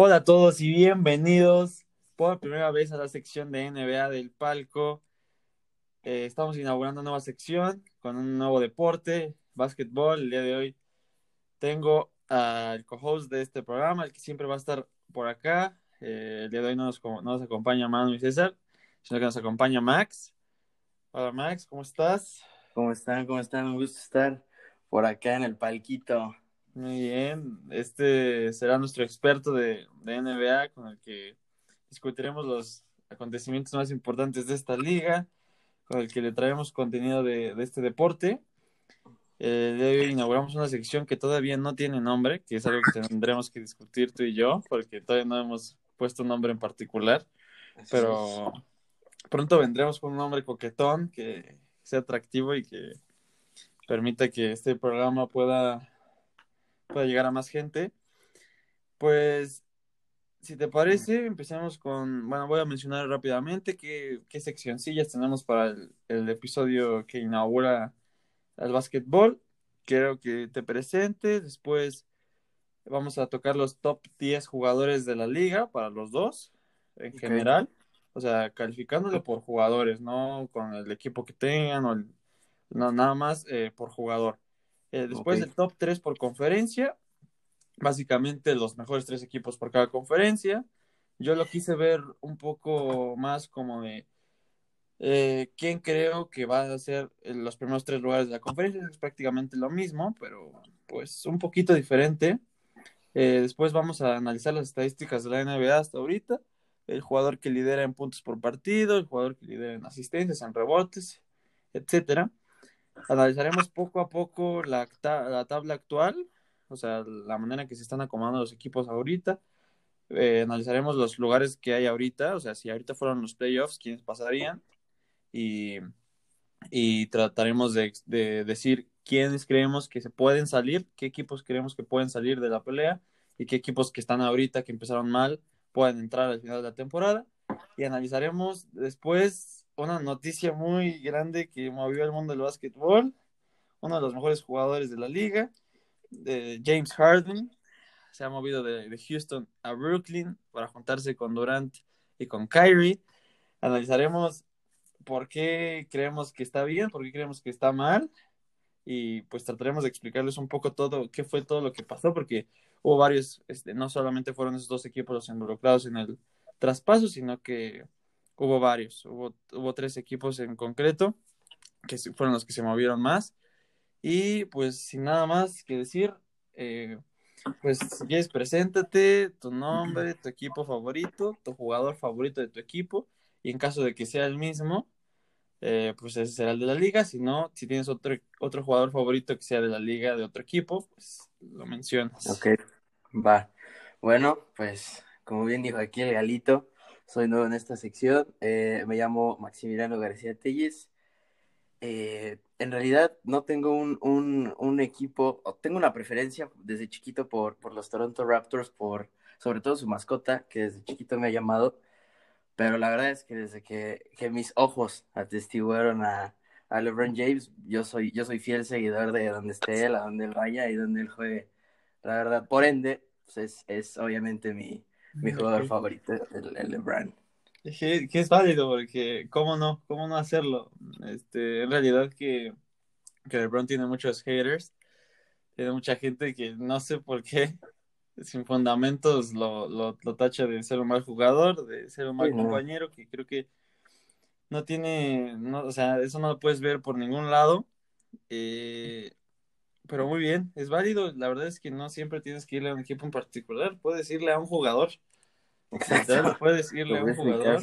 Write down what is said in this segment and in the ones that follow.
Hola a todos y bienvenidos por primera vez a la sección de NBA del palco. Eh, estamos inaugurando una nueva sección con un nuevo deporte, básquetbol. El día de hoy tengo al co-host de este programa, el que siempre va a estar por acá. Eh, el día de hoy no nos, no nos acompaña Manu y César, sino que nos acompaña Max. Hola Max, ¿cómo estás? ¿Cómo están? ¿Cómo están? Un gusto estar por acá en el palquito. Muy bien, este será nuestro experto de, de NBA con el que discutiremos los acontecimientos más importantes de esta liga, con el que le traemos contenido de, de este deporte. Eh, de hoy inauguramos una sección que todavía no tiene nombre, que es algo que tendremos que discutir tú y yo, porque todavía no hemos puesto un nombre en particular, pero pronto vendremos con un nombre coquetón que sea atractivo y que permita que este programa pueda pueda llegar a más gente. Pues, si te parece, empecemos con, bueno, voy a mencionar rápidamente qué, qué seccioncillas tenemos para el, el episodio que inaugura el básquetbol. Quiero que te presentes, después vamos a tocar los top 10 jugadores de la liga para los dos, en general, o sea, calificándolo por jugadores, no con el equipo que tengan, o el- no, nada más eh, por jugador. Eh, después Ok. el top 3 por conferencia, básicamente los mejores tres equipos por cada conferencia. Yo lo quise ver un poco más como de eh, quién creo que va a ser los primeros tres lugares de la conferencia. Es prácticamente lo mismo, pero pues un poquito diferente. Eh, después vamos a analizar las estadísticas de la NBA hasta ahorita. El jugador que lidera en puntos por partido, el jugador que lidera en asistencias, en rebotes, etcétera. Analizaremos poco a poco la, la tabla actual, o sea, la manera en que se están acomodando los equipos ahorita. Eh, analizaremos los lugares que hay ahorita, o sea, si ahorita fueron los playoffs, quiénes pasarían. Y, y trataremos de, de decir quiénes creemos que se pueden salir, qué equipos creemos que pueden salir de la pelea y qué equipos que están ahorita, que empezaron mal, pueden entrar al final de la temporada. Y analizaremos después una noticia muy grande que movió el mundo del básquetbol, uno de los mejores jugadores de la liga, de James Harden, se ha movido de, Houston a Brooklyn para juntarse con Durant y con Kyrie. Analizaremos por qué creemos que está bien, por qué creemos que está mal y pues trataremos de explicarles un poco todo, qué fue todo lo que pasó, porque hubo varios, este, no solamente fueron esos dos equipos los involucrados en el traspaso, sino que hubo varios, hubo, hubo tres equipos en concreto que fueron los que se movieron más y pues sin nada más que decir, eh, pues si quieres preséntate, tu nombre, tu equipo favorito, tu jugador favorito de tu equipo y en caso de que sea el mismo, eh, pues ese será el de la liga. Si no, si tienes otro, otro jugador favorito que sea de la liga de otro equipo, pues lo mencionas. Ok, va. Bueno, pues como bien dijo aquí el Galito, soy nuevo en esta sección. Eh, me llamo Maximiliano García Telles. Eh, en realidad no tengo un, un, un equipo, tengo una preferencia desde chiquito por, por los Toronto Raptors, por sobre todo su mascota, que desde chiquito me ha llamado. Pero la verdad es que desde que, que mis ojos atestiguaron a, a LeBron James, yo soy, yo soy fiel seguidor de donde esté él, a donde él vaya y donde él juegue. La verdad, por ende, pues es, es obviamente mi, mi jugador favorito, el, el LeBron. Que, que es válido, porque cómo no, cómo no hacerlo. Este, en realidad que, que LeBron tiene muchos haters, tiene mucha gente que no sé por qué, sin fundamentos, lo, lo, lo tacha de ser un mal jugador, de ser un mal Sí, no. compañero, que creo que no tiene, no, o sea, eso no lo puedes ver por ningún lado. Eh, pero muy bien, es válido. La verdad es que no siempre tienes que irle a un equipo en particular, puedes irle a un jugador. Puedes irle a un jugador.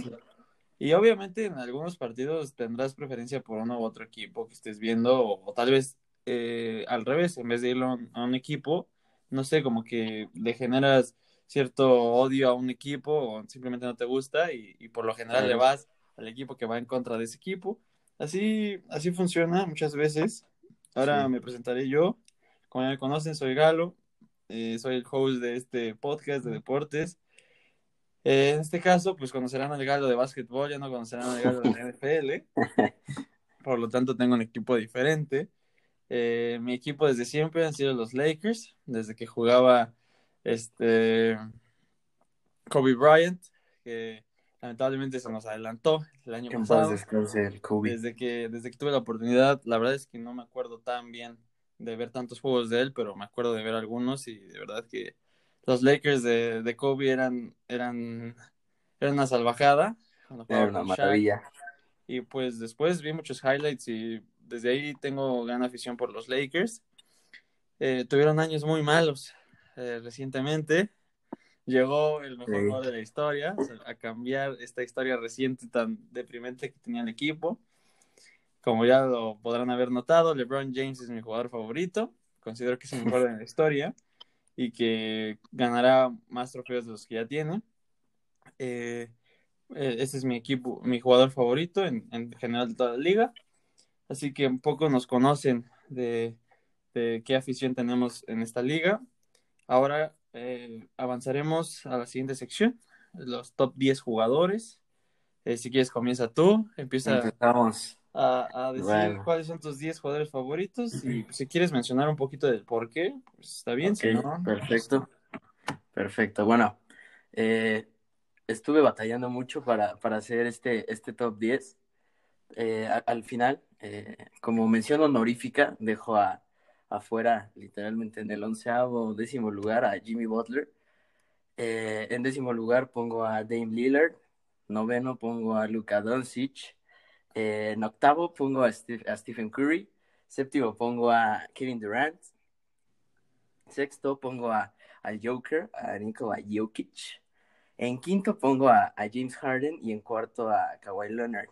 Y obviamente en algunos partidos tendrás preferencia por uno u otro equipo que estés viendo, o, o tal vez eh, al revés, en vez de irle a un, equipo, no sé, como que le generas cierto odio a un equipo o simplemente no te gusta y, y por lo general le vas al equipo que va en contra de ese equipo. Así, así funciona muchas veces. Ahora Sí. me presentaré yo. Como ya me conocen, soy Galo, eh, soy el host de este podcast de deportes. Eh, en este caso, pues conocerán al Galo de básquetbol, ya no conocerán al Galo de la NFL. Por lo tanto, tengo un equipo diferente. Eh, mi equipo desde siempre han sido los Lakers, desde que jugaba este Kobe Bryant, que lamentablemente se nos adelantó el año pasado. Kobe. Desde que, desde que tuve la oportunidad, la verdad es que no me acuerdo tan bien de ver tantos juegos de él, pero me acuerdo de ver algunos y de verdad que los Lakers de, de Kobe eran, eran, eran una salvajada. Era una maravilla. Y pues después vi muchos highlights y desde ahí tengo gran afición por los Lakers. Eh, tuvieron años muy malos eh, recientemente. Llegó el mejor Sí. jugador de la historia o sea, a cambiar esta historia reciente tan deprimente que tenía el equipo. Como ya lo podrán haber notado, LeBron James es mi jugador favorito. Considero que es el mejor de la historia y que ganará más trofeos de los que ya tiene. Eh, eh, ese es mi equipo, mi jugador favorito en, en general de toda la liga. Así que un poco nos conocen de, de qué afición tenemos en esta liga. Ahora eh, avanzaremos a la siguiente sección, los top 10 jugadores. Eh, si quieres, comienza tú, empieza Empezamos. A, a decir Bueno. cuáles son tus 10 jugadores favoritos y pues, si quieres mencionar un poquito del por qué, pues está bien, si Ok, no, perfecto. Perfecto. Bueno, eh, estuve batallando mucho para, para hacer este, este top 10. Eh, a- al final, eh, como mención honorífica, dejo a, afuera, literalmente en el onceavo décimo lugar, a Jimmy Butler. En décimo lugar pongo a Dame Lillard. Noveno pongo a Luka Doncic. En octavo pongo a, Stephen Curry. Séptimo pongo a Kevin Durant. Sexto pongo a, al Joker, a Nikola Jokic. En quinto pongo a, James Harden y en cuarto a Kawhi Leonard.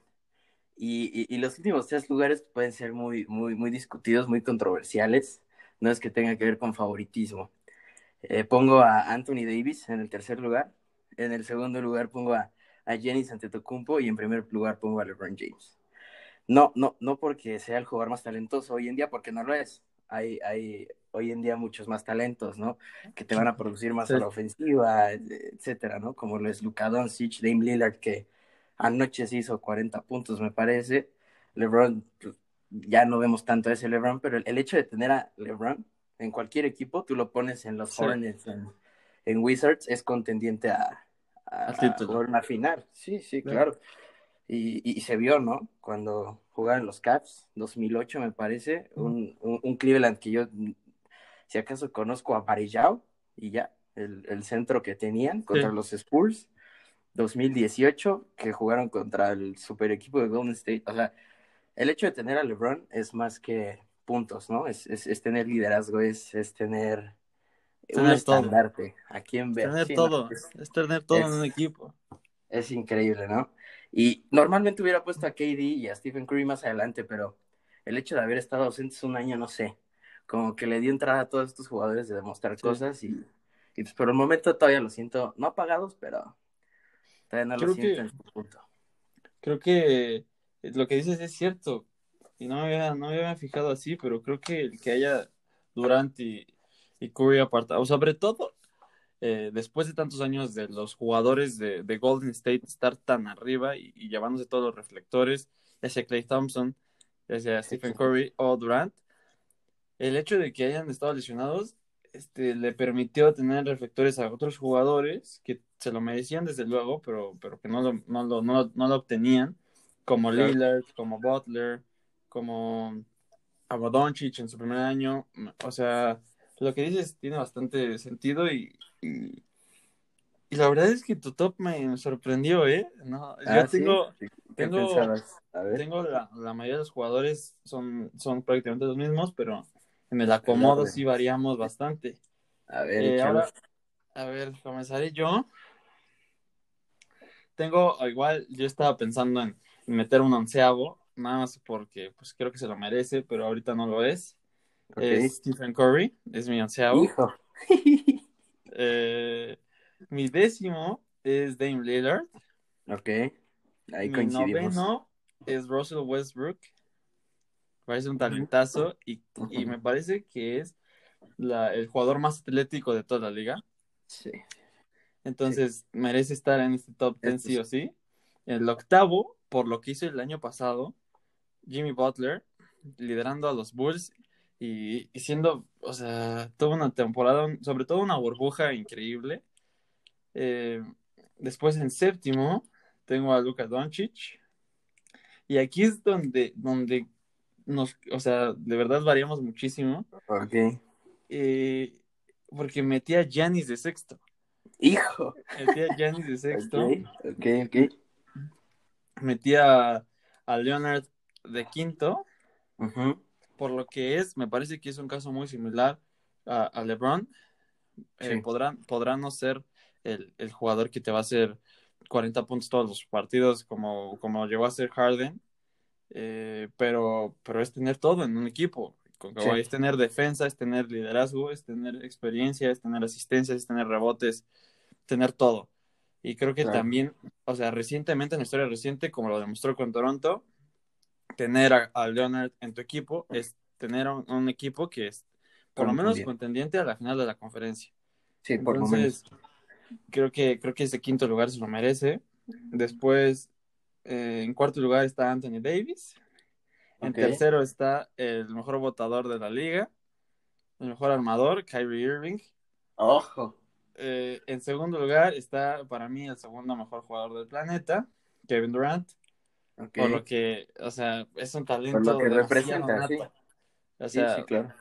Y, y- y los últimos tres lugares pueden ser muy, muy, muy discutidos, muy controversiales. No es que tenga que ver con favoritismo. Eh, pongo a Anthony Davis en el tercer lugar. En el segundo lugar pongo a, a Giannis Antetokounmpo y en primer lugar pongo a LeBron James. No, no, no porque sea el jugador más talentoso hoy en día, porque no lo es. Hay, hay hoy en día muchos más talentos, ¿no? Que te van a producir más Sí. a la ofensiva, etcétera, ¿no? Como lo es Luka Doncic, Dame Lillard, que anoche se hizo 40 puntos, me parece. LeBron, pues, ya no vemos tanto a ese LeBron, pero el, el hecho de tener a LeBron en cualquier equipo, tú lo pones en los Sí. Hornets, en, en Wizards, es contendiente a, a, Al a título. jugar una final. Sí, sí, Claro. Y, y, y se vio, ¿no? Cuando jugaron los Caps, 2008 me parece, un, un, un Cleveland que yo, si acaso conozco a Varejao y ya, el, el centro que tenían contra Sí. los Spurs, 2018, que jugaron contra el super equipo de Golden State. O sea, el hecho de tener a LeBron es más que puntos, ¿no? Es, es, es tener liderazgo, es, es tener, un Tener todo. estandarte a quien ver. tener Sí, no, todo, es- es tener todo en un equipo. es increíble, ¿no? Y normalmente hubiera puesto a KD y a Stephen Curry más adelante, pero el hecho de haber estado ausentes un año, no sé, como que le dio entrada a todos estos jugadores de demostrar Sí. cosas y, y pues por el momento todavía lo siento, no apagados, pero todavía no Creo lo siento que- en su punto. Creo que lo que dices es cierto. Y no me había, no me había fijado así, pero creo que el que haya Durant y, y Curry apartados, sobre todo eh, después de tantos años de los jugadores de, de Golden State estar tan arriba y, y llevándose todos los reflectores, ya sea Clay Thompson, ya sea Stephen Curry o Durant, el hecho de que hayan estado lesionados este, le permitió tener reflectores a otros jugadores que se lo merecían desde luego, pero, pero que no lo, no lo, no, no lo obtenían, como Claro. Lillard, como Butler, como como Doncic en su primer año. O sea, lo que dices tiene bastante sentido y, y, y la verdad es que tu top me sorprendió, ¿eh? No, yo Ah, ¿sí? tengo, ¿Qué tengo- pensabas? A ver. tengo la, la mayoría de los jugadores son, son prácticamente los mismos, pero en el acomodo sí variamos bastante. A ver, Eh, ahora, a ver, comenzaré yo. Tengo, igual, yo estaba pensando en meter un onceavo, nada más porque pues creo que se lo merece, pero ahorita no lo es. Es Stephen Curry, es mi onceavo. Hijo. Eh, mi décimo es Dame Lillard. ok. Ahí mi coincidimos. noveno es Russell Westbrook. Parece un talentazo y, y me parece que es la- el jugador más atlético de toda la liga. Sí. Entonces merece estar en este top 10 Este sí o sí. El octavo, por lo que hizo el año pasado, Jimmy Butler, liderando a los Bulls y, y siendo, o sea, toda una temporada, sobre todo una burbuja increíble. Eh, Después en séptimo tengo a Luka Doncic. Y aquí es donde, donde nos, o sea, de verdad variamos muchísimo. Ok. Eh, porque metí a Giannis de sexto. Hijo. Metí a Giannis de sexto. Ok, ok, ok. Metí a, a Leonard de quinto. Ujú. Por lo que es, me parece que es un caso muy similar a, a LeBron. Eh, Sí. podrá, podrá no ser el, el jugador que te va a hacer 40 puntos todos los partidos como, como llegó a ser Harden, eh, pero, pero es tener todo en un equipo. Con Sí. Es tener defensa, es tener liderazgo, es tener experiencia, es tener asistencia, es tener rebotes, tener todo. Y creo que Claro. también, o sea, recientemente, en la historia reciente, como lo demostró con Toronto, tener a, a Leonard en tu equipo es tener un, un equipo que es por lo menos Contendiente. a la final de la conferencia. Sí, por lo menos. Creo que, creo que ese quinto lugar se lo merece. Después, eh, en cuarto lugar está Anthony Davis. En tercero está el mejor votador de la liga, el mejor armador, Kyrie Irving. Ojo. Eh, en segundo lugar está para mí el segundo mejor jugador del planeta, Kevin Durant. Por lo que, o sea, es un talento Por lo que representa, sí. O Sí, sea, sí, claro.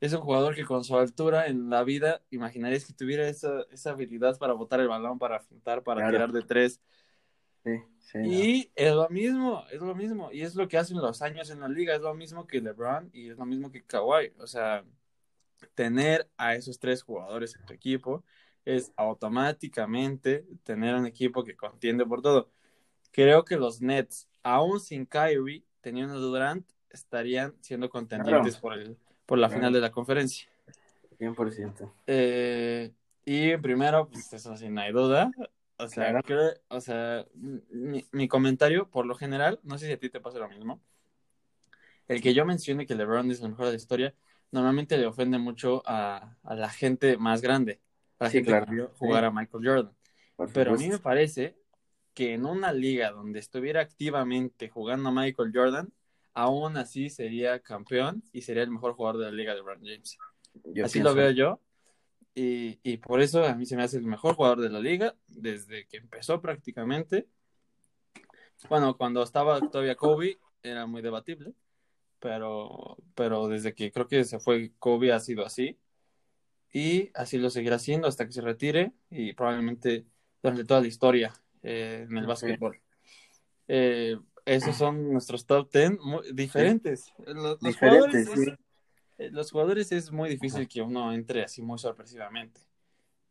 es un jugador que con su altura en la vida, imaginarías que tuviera esa, esa habilidad para botar el balón, para fintar, para Claro. tirar de tres. Sí, sí. no. Y es lo mismo, es lo mismo. Y es lo que hacen los años en la liga, es lo mismo que LeBron y es lo mismo que Kawhi. O sea, tener a esos tres jugadores en tu equipo es automáticamente tener un equipo que contiende por todo. Creo que los Nets, aún sin Kyrie, teniendo Durant, estarían siendo contendientes Claro. por, el, por la Claro. final de la conferencia. 100%. Eh, y primero, pues eso sí, no hay duda. O sea, Claro. creo- o sea, mi, mi comentario, por lo general, no sé si a ti te pasa lo mismo. El que yo mencione que LeBron es el mejor de la historia, normalmente le ofende mucho a, a la gente más grande, a la Sí, gente claro. que vio jugar a Michael Jordan. Pero a mí me parece que en una liga donde estuviera activamente jugando a Michael Jordan, aún así sería campeón y sería el mejor jugador de la liga de LeBron James. Yo Así pienso- lo veo yo. Y, y por eso a mí se me hace el mejor jugador de la liga desde que empezó prácticamente. Bueno, cuando estaba todavía Kobe era muy debatible, pero, pero desde que creo que se fue Kobe ha sido así. Y así lo seguirá siendo hasta que se retire y probablemente durante toda la historia eh, en el básquetbol. Eh, esos son nuestros top 10 muy diferentes. Los, los Diferentes, jugadores sí. es- los jugadores es muy difícil que uno entre así muy sorpresivamente,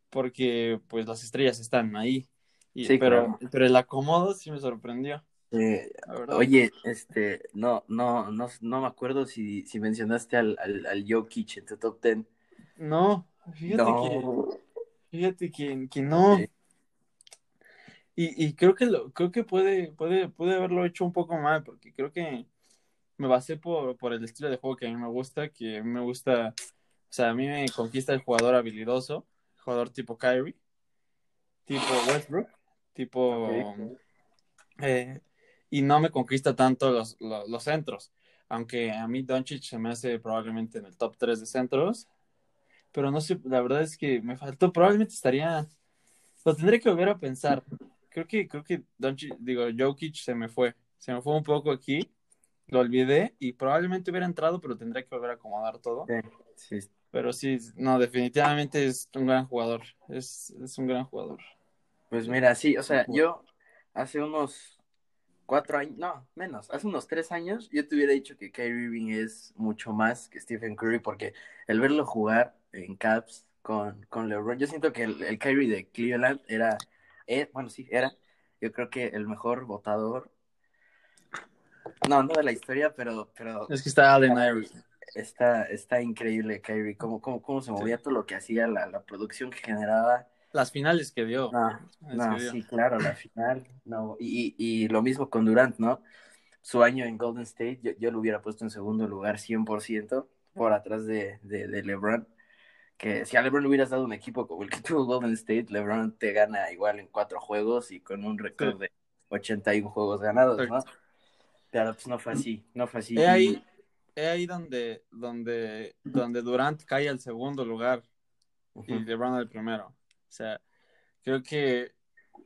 porque pues las estrellas están ahí, y, Sí, pero, claro. pero el acomodo sí me sorprendió, Eh. Oye, este, no, no, no, no me acuerdo si, si mencionaste al, al, al Jokic en tu top 10. No, fíjate que, No. fíjate que, que no. Y, y creo que lo, creo que puede, puede, puede haberlo hecho un poco mal, porque creo que me basé por, por el estilo de juego que a mí me gusta, que a mí me gusta, o sea, a mí me conquista el jugador habilidoso, jugador tipo Kyrie, tipo Westbrook, tipo eh, y no me conquista tanto los, los, los centros, aunque a mí Doncic se me hace probablemente en el top 3 de centros, pero no sé, la verdad es que me faltó, probablemente estaría, lo tendré que volver a pensar. Creo que, creo que Doncic, digo, Jokic se me fue, se me fue un poco aquí, lo olvidé y probablemente hubiera entrado, pero tendría que volver a acomodar todo. Sí, sí. Pero sí, no, definitivamente es un gran jugador, es, es un gran jugador. Pues mira, sí, o sea, yo hace unos cuatro años, no, menos, hace unos tres años, yo te hubiera dicho que Kyrie Irving es mucho más que Stephen Curry, porque el verlo jugar en Caps con, con LeBron, yo siento que el, el Kyrie de Cleveland era, eh, bueno, sí, era, yo creo que el mejor votador, no, no de la historia, pero, pero Es que está Allen Iverson. está, está increíble Kyrie, cómo, cómo, cómo se movía todo lo que hacía, la, la producción que generaba. Las finales que dio. No, Es no, que dio. sí, claro, la final. No, y, y, y lo mismo con Durant, ¿no? Su año en Golden State, yo, yo lo hubiera puesto en segundo lugar 100% por atrás de, de, de LeBron. Que si a LeBron le hubieras dado un equipo como el que tuvo Golden State, LeBron te gana igual en cuatro juegos y con un récord de 81 juegos ganados, ¿no? Exacto. Pero pues no fue así, no fue así. He ahí, he ahí donde, donde, donde Durant cae al segundo lugar y LeBron al primero. O sea, creo que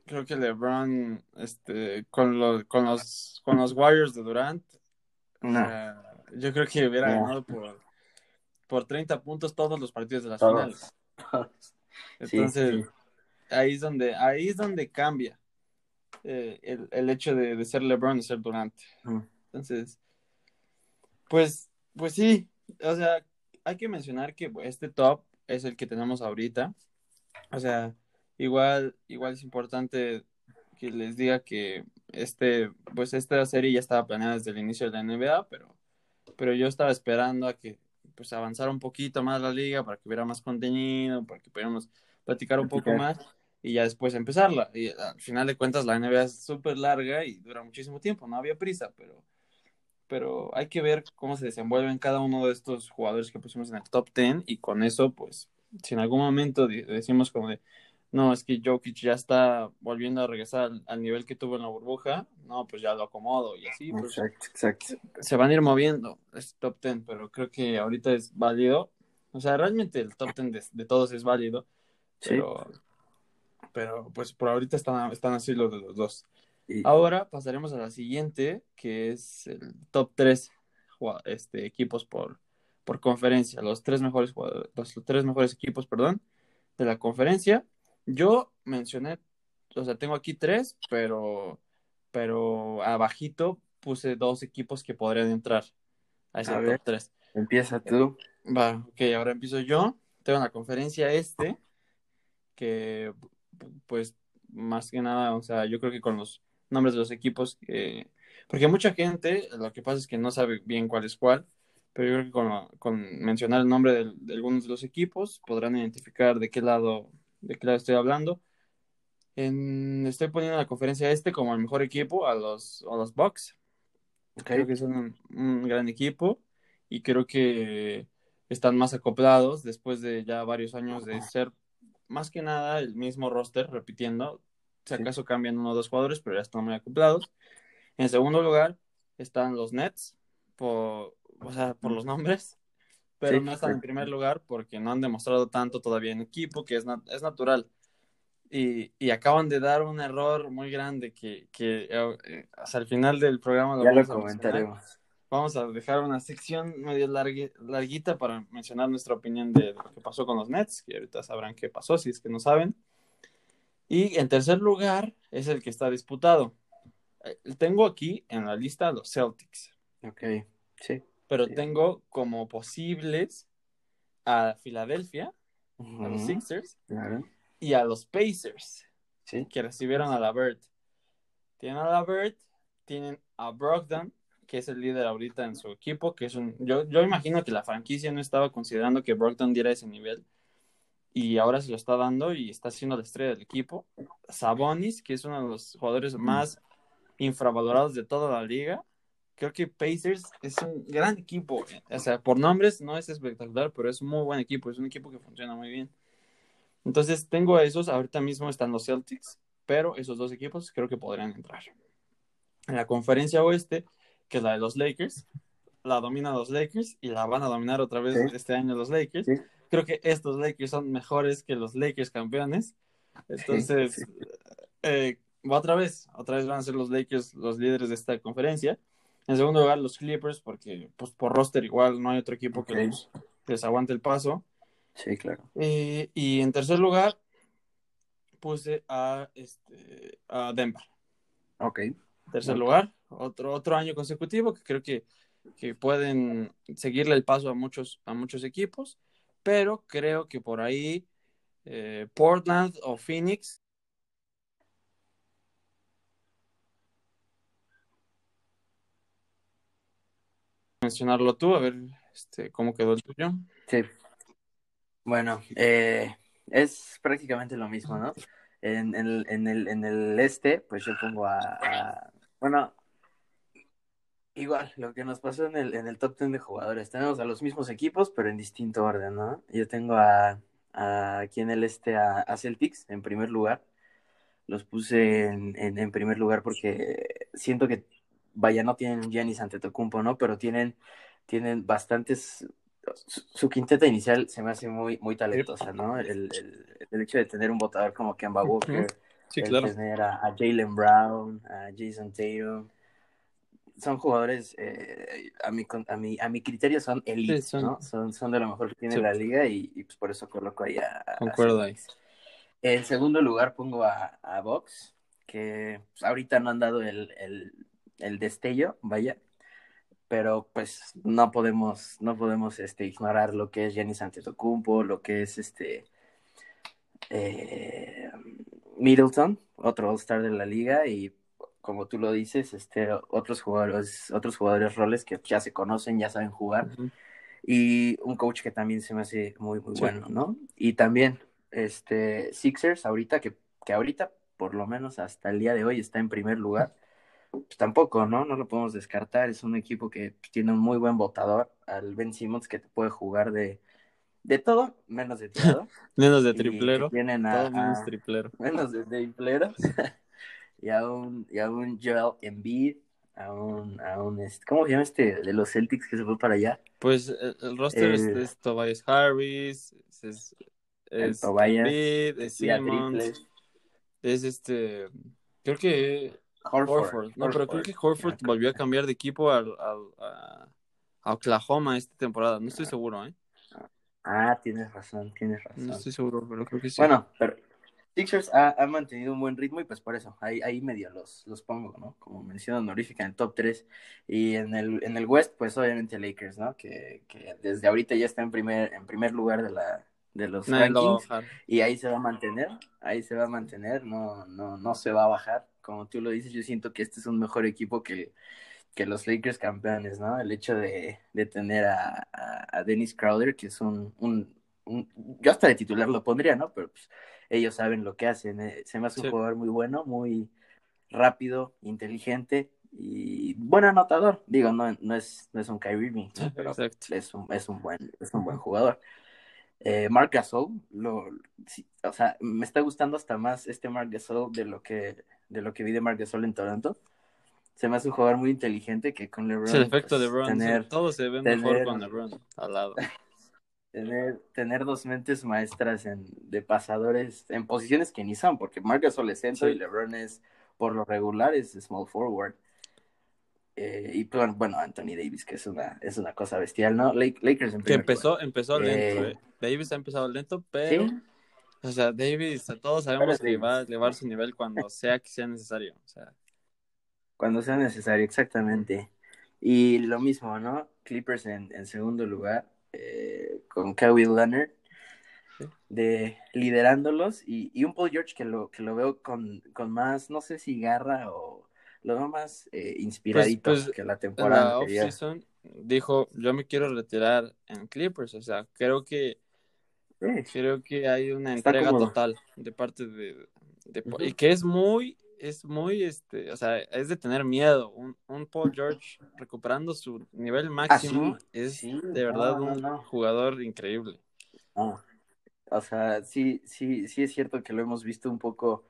creo que LeBron, este, con los, con los, con los Warriors de Durant, No, o sea, yo creo que hubiera No. ganado por, por 30 puntos todos los partidos de las todos. finales. Sí, Entonces, sí. ahí es donde, ahí es donde cambia eh, el, el hecho de, de ser LeBron y ser Durant. Mm. Entonces, pues, pues sí, o sea, hay que mencionar que este top es el que tenemos ahorita. O sea, igual, igual es importante que les diga que este, pues esta serie ya estaba planeada desde el inicio de la NBA, pero, pero yo estaba esperando a que pues avanzara un poquito más la liga para que hubiera más contenido, para que pudiéramos platicar un poco más y ya después empezarla. Y al final de cuentas la NBA es súper larga y dura muchísimo tiempo, no había prisa, pero, pero hay que ver cómo se desenvuelven cada uno de estos jugadores que pusimos en el top 10 y con eso, pues, si en algún momento decimos como de, no, es que Jokic ya está volviendo a regresar al, al nivel que tuvo en la burbuja, no, pues ya lo acomodo y así, pues Exacto, exacto. se van a ir moviendo este top 10, pero creo que ahorita es válido. O sea, realmente el top 10 de, de todos es válido, Sí. pero, pero pues por ahorita están, están así los de los dos. Y- Ahora pasaremos a la siguiente, que es el top 3 jua- este, equipos por, por conferencia, los tres mejores jugadores- los tres mejores equipos, perdón, de la conferencia. Yo mencioné, o sea, tengo aquí tres, pero, pero abajito puse dos equipos que podrían entrar a ese A top ver. 3. Empieza tú. Va, ok, ahora empiezo yo. Tengo la conferencia este, que pues más que nada, o sea, yo creo que con los nombres de los equipos, eh, porque mucha gente, lo que pasa es que no sabe bien cuál es cuál, pero yo creo que con, con mencionar el nombre de, algunos de los equipos podrán identificar de qué lado, de qué lado estoy hablando. En- estoy poniendo la conferencia este como el mejor equipo a los, a los Bucks. Creo que son un, un gran equipo y creo que están más acoplados después de ya varios años de ser más que nada el mismo roster repitiendo. Si acaso cambian uno o dos jugadores, pero ya están muy acoplados. En segundo lugar están los Nets, por, o sea, por los nombres, pero Sí, no están en sí. primer lugar porque no han demostrado tanto todavía en equipo, que es, nat- es natural. Y, y acaban de dar un error muy grande que, que eh, hasta el final del programa lo Ya lo vamos a mencionar. comentaremos. Vamos a dejar una sección medio largue- larguita para mencionar nuestra opinión de lo que pasó con los Nets, que ahorita sabrán qué pasó, si es que no saben. Y en tercer lugar es el que está disputado. Eh, Tengo aquí en la lista a los Celtics, Ok. Sí. Pero Sí. tengo como posibles a Filadelfia, a los. Sixers Claro. y a los Pacers, Sí. que recibieron a la Bird. Tienen a la Bird, tienen a Brogdon, que es el líder ahorita en su equipo, que es un... Yo, yo imagino que la franquicia no estaba considerando que Brogdon diera ese nivel, y ahora se lo está dando y está siendo la estrella del equipo. Sabonis, que es uno de los jugadores más infravalorados de toda la liga. Creo que Pacers es un gran equipo. O sea, por nombres no es espectacular, pero es un muy buen equipo. Es un equipo que funciona muy bien. Entonces tengo a esos. Ahorita mismo están los Celtics, pero esos dos equipos creo que podrían entrar. En la conferencia oeste, que es la de los Lakers, la dominan los Lakers y la van a dominar otra vez Sí. este año los Lakers. Sí. Creo que estos Lakers son mejores que los Lakers campeones. Entonces, sí. eh, otra vez, otra vez van a ser los Lakers los líderes de esta conferencia. En segundo lugar, los Clippers, porque pues, por roster igual no hay otro equipo que les aguante el paso. Sí, claro. Eh, y en tercer lugar, puse a, este, a Denver. Ok. Tercer lugar, otro, otro año consecutivo que creo que, que pueden seguirle el paso a muchos, a muchos equipos, pero creo que por ahí eh, Portland o Phoenix mencionarlo tú, a ver este, cómo quedó el tuyo. Sí. Bueno, eh, es prácticamente lo mismo, ¿no? En, en en, el, en el este, pues yo pongo a, Bueno, igual, lo que nos pasó en el, en el top 10 de jugadores. Tenemos a los mismos equipos, pero en distinto orden, ¿no? Yo tengo a, a aquí en el este a, Celtics en primer lugar. Los puse en, en primer lugar porque siento que, vaya, no tienen Giannis Antetokounmpo, ¿no? Pero tienen, tienen bastantes su, su quinteta inicial se me hace muy, muy talentosa, ¿no? El, el, el hecho de tener un votador como Kemba Walker, Sí, claro. tener a, a Jalen Brown, a Jason Tatum. Son jugadores, eh, a, mi, a, mi, a mi criterio, son elite, Sí, son- ¿no? Son, son de lo mejor que tiene Sí. la liga y, y, pues por eso coloco ahí a, Concuerdo ahí. En segundo lugar pongo a, a Bucks, que pues, ahorita no han dado el, el, el destello, vaya, pero pues no podemos, no podemos este, ignorar lo que es Giannis Antetokounmpo, lo que es este eh, Middleton, otro All-Star de la liga y como tú lo dices, este otros jugadores, otros jugadores roles que ya se conocen, ya saben jugar y un coach que también se me hace muy muy Sí. bueno, ¿no? Y también este Sixers ahorita que, que ahorita por lo menos hasta el día de hoy está en primer lugar. Pues tampoco, ¿no? No lo podemos descartar. Es un equipo que tiene un muy buen votador, al Ben Simmons, que te puede jugar de, de todo, menos de tirador. Menos de triplero. tienen a, Todo menos a- triplero. menos de tripleros. y a un, y a un Joel Embiid, a un, a un este, ¿cómo se llama este de los Celtics que se fue para allá? Pues el, el roster es, El- es Tobias Harris, es, es, Tobias, Embiid, es Simmons, es este, creo que Horford. Horford, no, pero creo que Horford volvió a cambiar de equipo al, al- a, Oklahoma esta temporada, no estoy seguro, ¿eh? Ah, tienes razón, tienes No razón. estoy seguro, pero creo que sí. Bueno, pero Sixers ha, ha mantenido un buen ritmo y pues por eso, ahí, ahí medio los, los pongo, ¿no? Como mención honorífica en el top 3. Y en el, en el West, pues obviamente Lakers, ¿no? Que, que desde ahorita ya está en primer, en primer lugar de, la, de los lo a rankings bajar. y ahí se va a mantener, ahí se va a mantener, no, no, no se va a bajar. Como tú lo dices, yo siento que este es un mejor equipo que, que los Lakers campeones, ¿no? El hecho de, de tener a, a, Dennis Crowder, que es un, un, un- yo hasta de titular lo pondría, ¿no? Pero pues ellos saben lo que hacen. eh. Se me hace un Sí. jugador muy bueno, muy rápido, inteligente y buen anotador. Digo, no, no es, no es un Kyrie Irving, ¿no? pero Exacto. es un, es un buen, es un buen jugador. Eh, Marc Gasol, lo, sí, o sea, me está gustando hasta más este Marc Gasol de lo que, de lo que vi de Marc Gasol en Toronto. Se me hace un jugador muy inteligente que con LeBron Es el efecto pues, de LeBron. tener, sí, Todo se ve mejor tener- con LeBron al lado. tener, tener dos mentes maestras en, de pasadores en posiciones que ni son, porque Marc Gasol es centro Sí. y LeBron es, por lo regular, es small forward. Eh, y pues, bueno, Anthony Davis, que es una, es una cosa bestial, ¿no? Lake- Lakers en Que empezó, empezó lento, Eh, eh. Davis ha empezado lento, pero, Sí, o sea, Davis, todos sabemos que va a elevar su nivel cuando sea que sea necesario. O sea, Cuando sea necesario, exactamente. Y lo mismo, ¿no? Clippers en, en segundo lugar, eh, con Kawhi Leonard, de liderándolos, y, y un Paul George que lo, que lo veo con, con más, no sé si garra o lo veo más eh, inspiradito pues, que la temporada la anterior. offseason dijo, yo me quiero retirar en Clippers. O sea, creo que Sí, creo que hay una Está entrega cómodo. total de parte de, de- Ujú. y que es muy es muy este o sea es de tener miedo un, un Paul George recuperando su nivel máximo Ah, sí, es sí, de verdad no, no, un jugador increíble. O sea, sí, sí, sí es cierto que lo hemos visto un poco,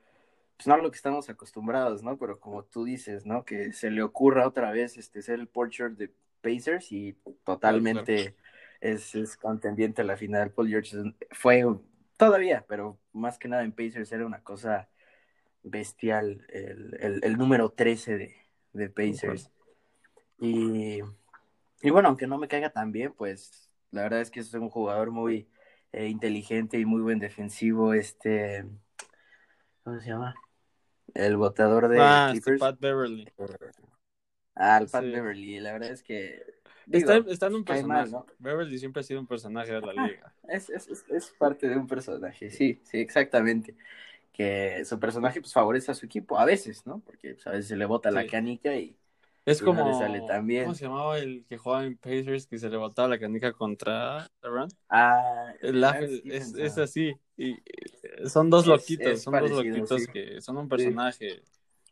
pues no a lo que estamos acostumbrados, ¿no? Pero como tú dices, ¿no? Que se le ocurra otra vez este ser el Porcher de Pacers y totalmente es, es contendiente a la final. Paul George fue todavía, pero más que nada en Pacers era una cosa bestial, el, el, el número 13 de, de Pacers. Y, y bueno, aunque no me caiga tan bien, pues la verdad es que es un jugador muy eh, inteligente y muy buen defensivo. Este, ¿cómo se llama? El botador de ah este Clippers. Pat Beverly Ah, el Pat Sí. Beverly. La verdad es que digo, está en un mal, personaje ¿no? Beverly siempre ha sido un personaje de la Ah. liga es, es, es, parte de un personaje, sí, sí, exactamente. Que su personaje pues favorece a su equipo, a veces, ¿no? Porque pues, a veces se le bota la canica y es Y no como le sale tan bien. cómo se llamaba el que jugaba en Pacers que se le botaba la canica contra LeBron ah, El es, es así. Y, y son dos loquitos, son parecido, dos loquitos sí. que son un personaje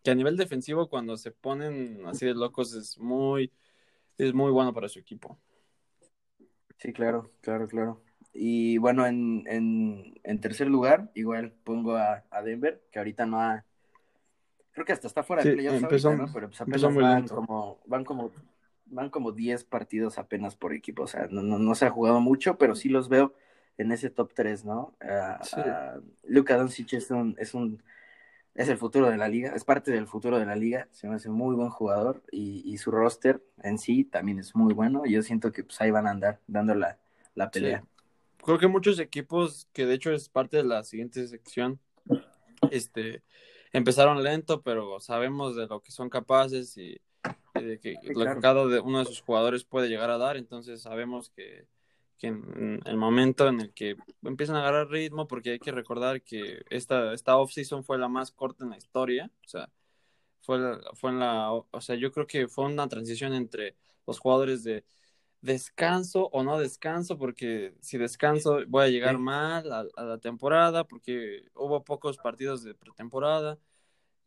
que a nivel defensivo cuando se ponen así de locos es muy es muy bueno para su equipo. Sí, claro, claro, claro. Y bueno, en, en, en tercer lugar, igual pongo a, a Denver, que ahorita no ha. Creo que hasta está fuera Sí, de playoffs empezó- ahorita, ¿no? Pero pues apenas van lento. como, van como, van como 10 partidos apenas por equipo. O sea, no, no, no se ha jugado mucho, pero sí los veo en ese top 3, ¿no? Ah, Sí. ah, Luka Doncic es un, es un es el futuro de la liga, es parte del futuro de la liga, se me hace muy buen jugador y, su roster en sí también es muy bueno. Yo siento que pues ahí van a andar dando la, pelea. Creo que muchos equipos, que de hecho es parte de la siguiente sección, este, empezaron lento, pero sabemos de lo que son capaces y, de que cada uno de sus jugadores puede llegar a dar, entonces sabemos que que en el momento en el que empiezan a agarrar ritmo, porque hay que recordar que esta, esta off-season fue la más corta en la historia, o sea, fue, fue en la, o sea, yo creo que fue una transición entre los jugadores de descanso o no descanso, porque si descanso voy a llegar mal a la temporada, porque hubo pocos partidos de pretemporada,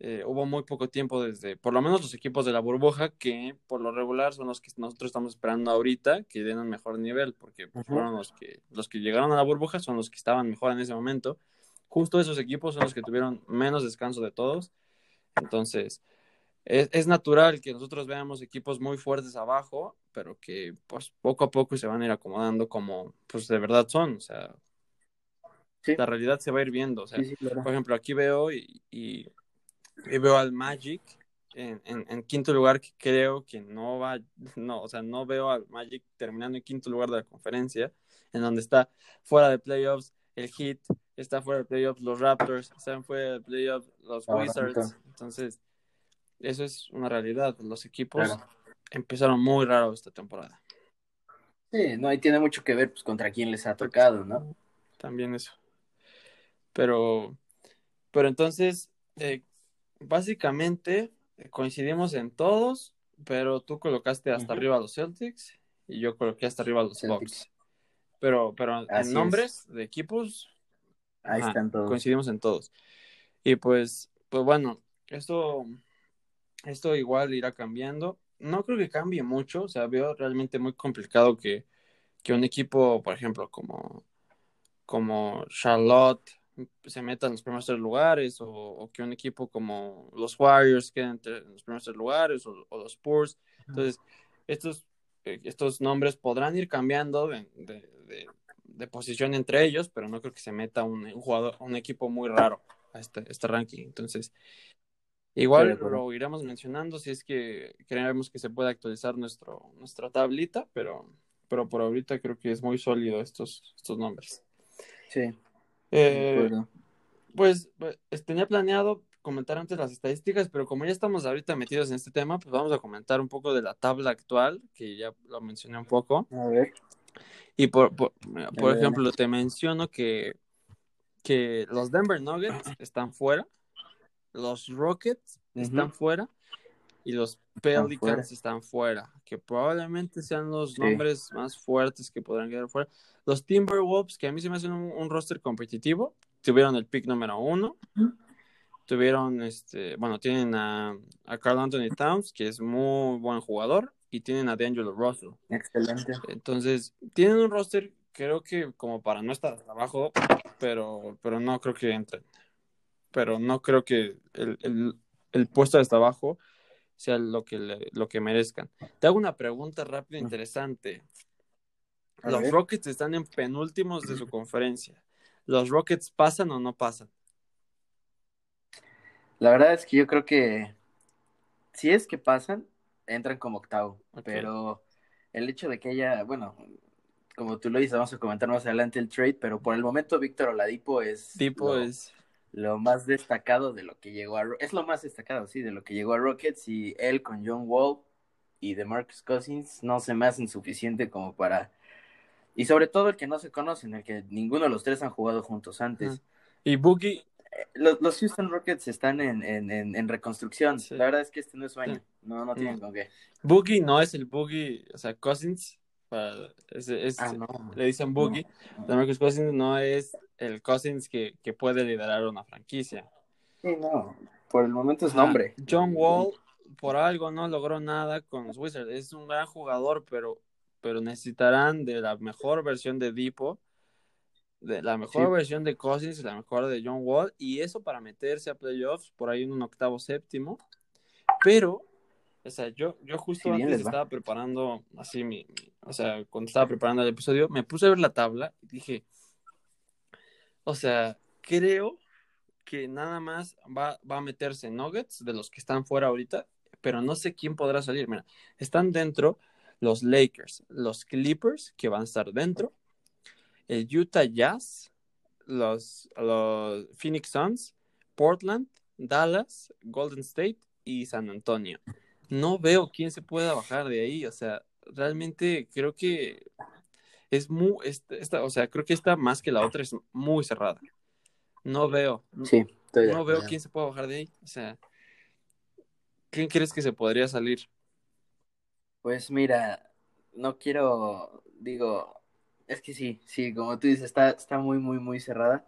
eh, hubo muy poco tiempo desde, por lo menos los equipos de la burbuja, que por lo regular son los que nosotros estamos esperando ahorita, que den un mejor nivel, porque pues, fueron los que, los que llegaron a la burbuja, son los que estaban mejor en ese momento. Justo esos equipos son los que tuvieron menos descanso de todos. Entonces, es, es natural que nosotros veamos equipos muy fuertes abajo, pero que pues poco a poco se van a ir acomodando como pues de verdad son. O sea, la realidad se va a ir viendo. O sea, por ejemplo, aquí veo y y veo al Magic en, en, quinto lugar, que creo que no va, no, o sea, no veo al Magic terminando en quinto lugar de la conferencia, en donde está fuera de playoffs el Heat, está fuera de playoffs los Raptors, están fuera de playoffs los Wizards, entonces eso es una realidad, los equipos empezaron muy raro esta temporada. Sí, no, y tiene mucho que ver pues contra quién les ha tocado, ¿no? También eso. Pero, pero entonces, eh, básicamente eh, coincidimos en todos, pero tú colocaste hasta arriba a los Celtics y yo coloqué hasta arriba a los Bucks. Pero, pero en nombres de equipos, ahí están todos. Coincidimos en todos. Y pues, pues bueno, esto, esto igual irá cambiando. No creo que cambie mucho, o sea, veo realmente muy complicado que, que un equipo, por ejemplo, como, como Charlotte, se metan en los primeros tres lugares o, que un equipo como los Warriors queden en los primeros tres lugares o, los Spurs. Entonces, estos, eh, estos nombres podrán ir cambiando de, de, posición entre ellos, pero no creo que se meta un, jugador, un equipo muy raro a este, este ranking. Entonces, igual lo iremos mencionando si es que creemos que se puede actualizar nuestro, nuestra tablita, pero, pero por ahorita creo que es muy sólido estos, estos nombres. Sí. Eh, pues, pues tenía planeado comentar antes las estadísticas, pero como ya estamos ahorita metidos en este tema, pues vamos a comentar un poco de la tabla actual, que ya lo mencioné un poco. A ver. Y por, por, ejemplo, te menciono que, que los Denver Nuggets están fuera, los Rockets están fuera y los Pelicans están fuera, que probablemente sean los nombres más fuertes que podrán quedar fuera. Los Timberwolves, que a mí se me hacen un, roster competitivo, tuvieron el pick número uno. Tuvieron, este, bueno, tienen a, a Carl Anthony Towns, que es muy buen jugador, y tienen a D'Angelo Russell. Excelente. Entonces, tienen un roster, creo que como para no estar abajo, pero, pero no creo que entren. Pero no creo que el, el, puesto de hasta abajo sea lo que, lo que merezcan. Te hago una pregunta rápida e interesante. Los Rockets están en penúltimos de su conferencia. ¿Los Rockets pasan o no pasan? La verdad es que yo creo que si es que pasan, entran como octavo. Pero el hecho de que haya, bueno, como tú lo dices, vamos a comentar más adelante el trade, pero por el momento Víctor Oladipo es, tipo lo, es lo más destacado de lo que llegó a es lo más destacado, sí, de lo que llegó a Rockets y él con John Wall y de Marcus Cousins no se me hacen suficiente como para y sobre todo el que no se conocen, el que ninguno de los tres han jugado juntos antes. Y Boogie. Eh, los, los, Houston Rockets están en, en, en, reconstrucción. La verdad es que este no es sueño. No, no tienen con qué. Boogie no es el Boogie, o sea, Cousins. Es, ah, Le dicen Boogie. Marcus Cousins no es el Cousins que, que puede liderar una franquicia. Sí, no. Por el momento es nombre. John Wall, por algo, no logró nada con los Wizards. Es un gran jugador, pero pero necesitarán de la mejor versión de Dipo, de la mejor versión de Cousins la mejor de John Wall, y eso para meterse a playoffs por ahí en un octavo séptimo. Pero, o sea, yo, yo justo antes estaba preparando así mi, o sea, cuando estaba preparando el episodio, me puse a ver la tabla y dije, o sea, creo que nada más va, va a meterse Nuggets de los que están fuera ahorita, pero no sé quién podrá salir. Mira, están dentro los Lakers, los Clippers, que van a estar dentro, el Utah Jazz, los, los Phoenix Suns, Portland, Dallas, Golden State y San Antonio. No veo quién se pueda bajar de ahí, o sea, realmente creo que es muy, esta, o sea, creo que esta más que la otra es muy cerrada. No veo. Sí, no veo quién se puede bajar de ahí. O sea, ¿quién crees que se podría salir? Pues mira, no quiero, digo, es que sí, sí, como tú dices, está, está muy, muy, muy cerrada.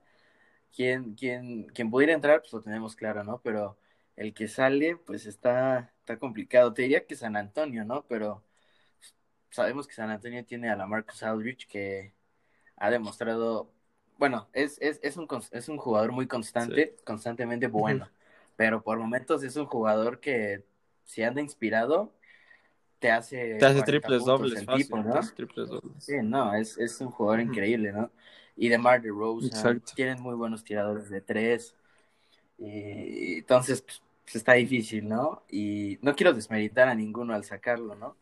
Quien, quien, quien pudiera entrar, pues lo tenemos claro, ¿no? Pero el que sale, pues está, está complicado. Te diría que San Antonio, ¿no? Pero sabemos que San Antonio tiene a la Marcus Aldrich que ha demostrado, bueno, es, es, es, un, es un jugador muy constante, constantemente bueno, pero por momentos es un jugador que si anda inspirado, te hace... Te hace triples dobles, Sí, no, es, es un jugador increíble, ¿no? Y de Mar de Rose, tienen muy buenos tiradores de tres. Y, entonces, pues, está difícil, ¿no? Y no quiero desmeritar a ninguno al sacarlo, ¿no?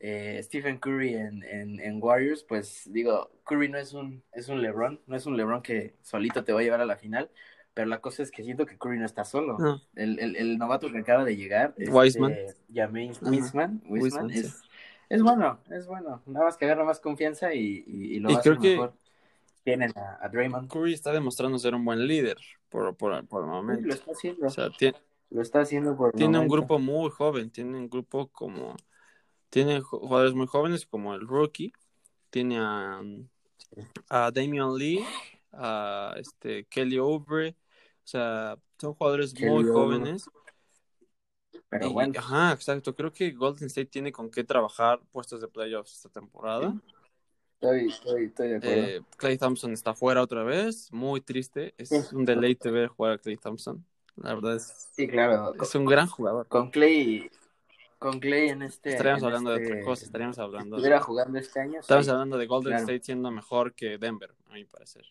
Eh, Stephen Curry en, en, Warriors, pues digo, Curry no es un, es un LeBron, no es un LeBron que solito te va a llevar a la final, pero la cosa es que siento que Curry no está solo. El, el, el, novato que acaba de llegar, este, Wiseman, Wiseman, Wiseman es, es, bueno, es bueno, nada más que agarra más confianza y, y, lo va a hacer mejor. Tienen a, Draymond. Curry está demostrando ser un buen líder por, por, por el momento. lo está haciendo. O sea, tiene, lo está haciendo por Tiene un grupo muy joven, tiene un grupo como tiene jugadores muy jóvenes como el rookie. Tiene a, a Damian Lee, a este Kelly Oubre. O sea, son jugadores muy jóvenes. Pero bueno. Ajá, exacto. Creo que Golden State tiene con qué trabajar puestos de playoffs esta temporada. Estoy, estoy, estoy de acuerdo. Eh, Clay Thompson está fuera otra vez. Muy triste. Es un deleite ver jugar a Clay Thompson. La verdad es. Sí, claro. Es un gran jugador. Con Clay con Clay en este. Estaríamos hablando de otra este cosa, estaríamos hablando. Si estuviera jugando este año. Estamos hablando de Golden State siendo mejor que Denver, a mi parecer.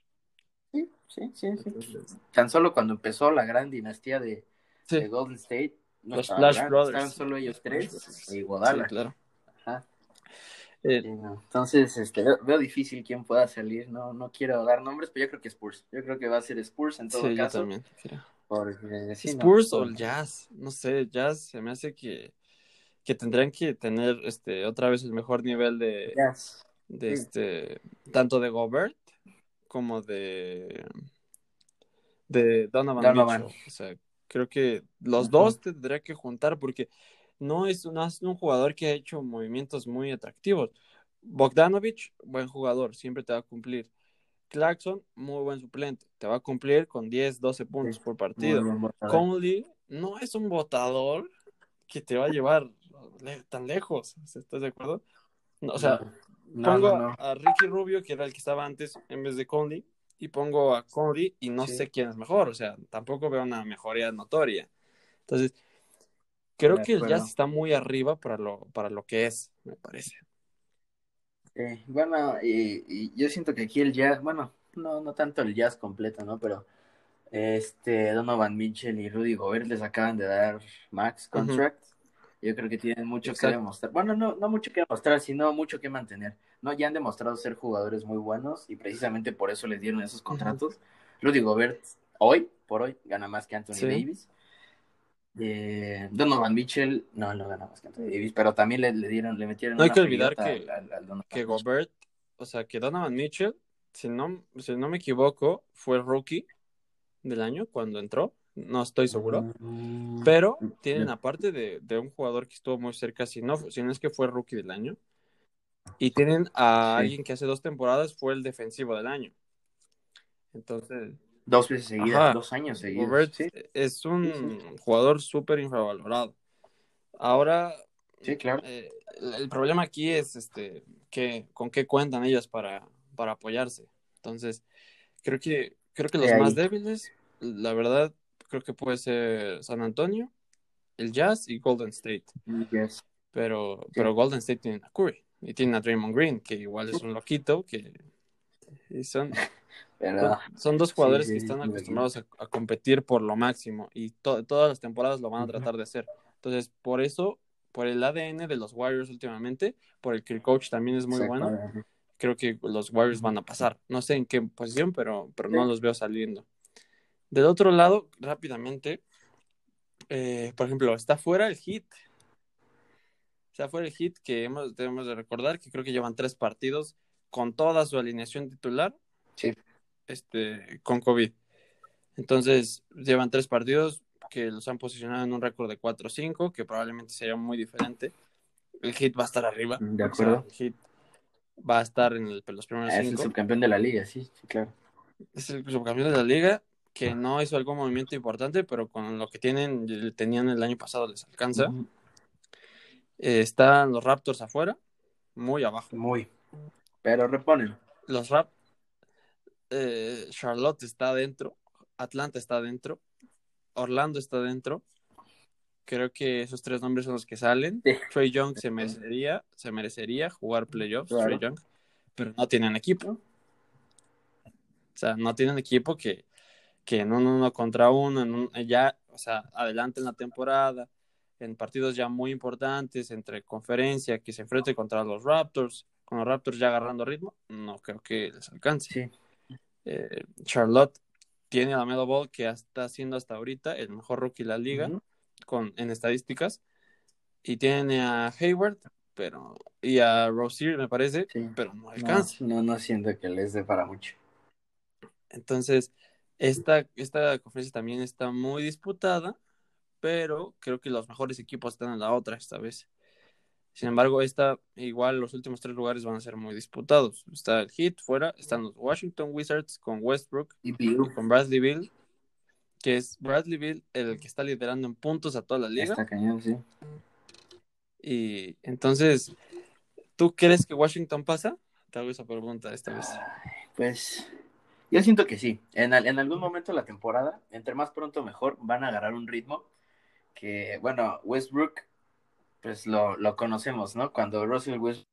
Sí, sí, sí, sí. Tan solo cuando empezó la gran dinastía de, de Golden State. No Los Splash Brothers. Estaban solo ellos tres y Guadalajara. Sí, claro. Ajá. Eh, Entonces, este, veo, difícil quién pueda salir. No, no quiero dar nombres, pero yo creo que Spurs. Yo creo que va a ser Spurs en todo sí, caso. Yo también. Porque, Spurs o el Jazz. No sé, Jazz se me hace que que tendrían que tener este otra vez el mejor nivel de, de este tanto de Gobert como de de Donovan, O sea, creo que los dos tendría que juntar porque no es, un, un jugador que ha hecho movimientos muy atractivos. Bogdanovich, buen jugador, siempre te va a cumplir. Clarkson, muy buen suplente, te va a cumplir con 10, 12 puntos por partido. Conley no es un votador que te va a llevar tan lejos. ¿Estás de acuerdo? o sea, pongo a Ricky Rubio, que era el que estaba antes, en vez de Conley, y pongo a Conley y no sé quién es mejor. O sea, tampoco veo una mejoría notoria. Entonces, creo que el jazz está muy arriba para lo, para lo que es, me parece. bueno, y, yo siento que aquí el jazz, bueno, no, no tanto el jazz completo, ¿no? Pero este Donovan Mitchell y Rudy Gobert les acaban de dar max contract. Yo creo que tienen mucho que demostrar. Bueno, no, no mucho que demostrar, sino mucho que mantener. No, ya han demostrado ser jugadores muy buenos y precisamente por eso les dieron esos contratos. Rudy Gobert, hoy, por hoy, gana más que Anthony Davis. Eh, Donovan Mitchell, no, no gana más que Anthony Davis, pero también le, dieron, le metieron. No hay que olvidar que, que Gobert, o sea, que Donovan Mitchell, si no, si no me equivoco, fue rookie del año cuando entró no estoy seguro. Mm, pero tienen, aparte de, un jugador que estuvo muy cerca, si no, si no es que fue rookie del año, y tienen a alguien que hace dos temporadas fue el defensivo del año. Entonces. Dos veces seguidas, dos años seguidos. es un jugador súper infravalorado. Ahora. Sí, claro. Eh, el problema aquí es este que con qué cuentan ellos para, para apoyarse. Entonces, creo que, creo que los más débiles, la verdad, creo que puede ser San Antonio, el Jazz y Golden State. Pero, pero Golden State tiene a Curry y tiene a Draymond Green, que igual es un loquito, que son... Pero, son dos jugadores sí, que están acostumbrados a, a competir por lo máximo y to- todas las temporadas lo van a tratar de hacer. Entonces, por eso, por el ADN de los Warriors últimamente, por el que el coach también es muy bueno, creo que los Warriors van a pasar. No sé en qué posición, pero, pero no los veo saliendo. Del otro lado, rápidamente, eh, por ejemplo, está fuera el Heat. Está fuera el Heat que hemos, debemos de recordar que creo que llevan tres partidos con toda su alineación titular Sí. este, con COVID. Entonces, llevan tres partidos que los han posicionado en un récord de 4-5, que probablemente sería muy diferente. El Heat va a estar arriba. De O sea, acuerdo. el Heat va a estar en el- los primeros Ah, es el subcampeón de la liga, sí, sí, claro. Es el subcampeón de la liga, que no hizo algún movimiento importante, pero con lo que tienen, tenían el año pasado les alcanza. Eh, están los Raptors afuera, muy abajo. Muy. Pero reponen. Los Rap eh, Charlotte está adentro, Atlanta está adentro, Orlando está adentro. Creo que esos tres nombres son los que salen. Sí. Trey Young se merecería, se merecería jugar playoffs, Claro. Trey Young, pero no tienen equipo. O sea, no tienen equipo que, que en un uno contra uno, en un- ya, o sea, adelante en la temporada, en partidos ya muy importantes, entre conferencia, que se enfrente contra los Raptors, con los Raptors ya agarrando ritmo, no creo que les alcance. Sí. Eh, Charlotte tiene a Melo Ball, que está siendo hasta ahorita el mejor rookie de la liga Ujú. con, en estadísticas, y tiene a Hayward, pero, y a Rozier, me parece, Sí. pero no No, alcanza. no, no siento que les dé para mucho. Entonces, esta, esta conferencia también está muy disputada, pero creo que los mejores equipos están en la otra esta vez. Sin embargo, esta, igual los últimos tres lugares van a ser muy disputados. Está el Heat fuera, están los Washington Wizards con Westbrook Y Bill con Bradley Bill, que es Bradley Bill el que está liderando en puntos a toda la liga. está cañón, sí. Y entonces, ¿tú crees que Washington pasa? Te hago esa pregunta esta vez. Pues yo siento que sí. En, al- en algún momento de la temporada, entre más pronto mejor, van a agarrar un ritmo que, bueno, Westbrook, pues lo, lo conocemos, ¿no? Cuando Russell Westbrook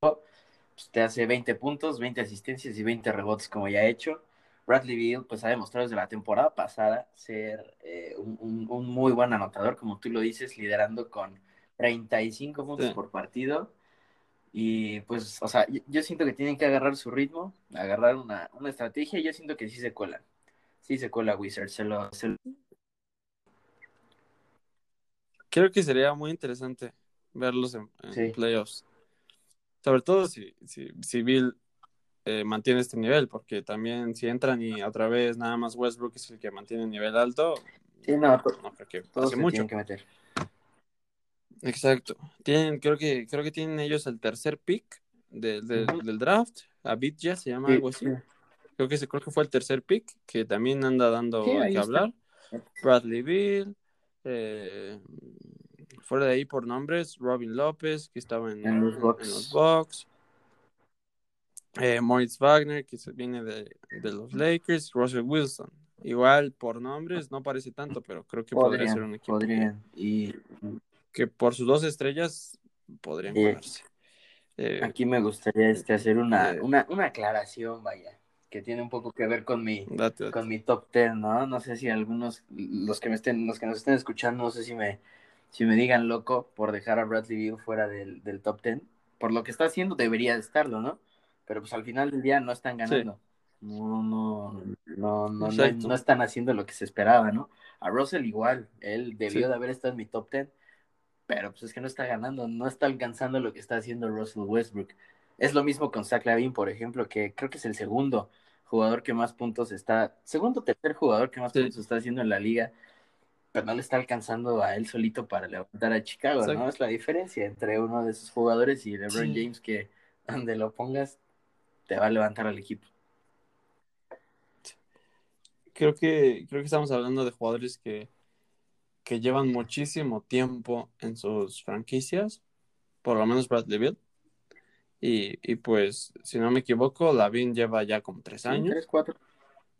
pues, te hace 20 puntos, 20 asistencias y 20 rebotes como ya ha hecho. Bradley Beal, pues ha demostrado desde la temporada pasada ser eh, un, un- un muy buen anotador, como tú lo dices, liderando con 35 puntos Sí. por partido. Y pues, o sea, yo, siento que tienen que agarrar su ritmo, agarrar una, una estrategia, y yo siento que sí se cuelan. Sí se cuela Wizard, se lo, se lo- Creo que sería muy interesante verlos en, en Sí. playoffs. Sobre todo si, si, si Bill eh, mantiene este nivel, porque también si entran y otra vez nada más Westbrook es el que mantiene el nivel alto, Sí, no, to- no creo pase mucho. que meter. Exacto. Tienen, creo que, creo que tienen ellos el tercer pick de- de- del draft. Abidja se llama Sí, algo así. sí. Creo que, creo que fue el tercer pick, que también anda dando Sí, qué está. hablar. Bradley Bill, eh, fuera de ahí por nombres, Robin López, que estaba en, En los Bucks. Eh, Moritz Wagner, que se viene de, de los Lakers, Russell Wilson. Igual por nombres no parece tanto, pero creo que podría ser un equipo que, podrían. Y que por sus dos estrellas podrían colarse. Eh, aquí me gustaría este, hacer una, Eh. una, una aclaración, vaya, que tiene un poco que ver con mi, date, date. con mi top 10, ¿no? No sé si algunos, los que me estén, los que nos estén escuchando, no sé si me, si me digan loco por dejar a Bradley Beal fuera del, del top 10. Por lo que está haciendo debería de estarlo, ¿no? Pero pues al final del día no están ganando. No, no, no, no, no, no están haciendo lo que se esperaba, ¿no? A Russell igual, él debió Sí. de haber estado en mi top 10, pero pues es que no está ganando, no está alcanzando lo que está haciendo Russell Westbrook. Es lo mismo con Zach Lavin, por ejemplo, que creo que es el segundo jugador que más puntos está, segundo o tercer jugador que más Sí. puntos está haciendo en la liga, pero no le está alcanzando a él solito para levantar a Chicago, ¿no? Es la diferencia entre uno de esos jugadores y LeBron Sí. James que donde lo pongas te va a levantar al equipo. Creo que, creo que estamos hablando de jugadores que, que llevan muchísimo tiempo en sus franquicias, por lo menos Bradley Bill. Y, y pues, si no me equivoco, Lavin lleva ya como tres Sí, años. tres, cuatro.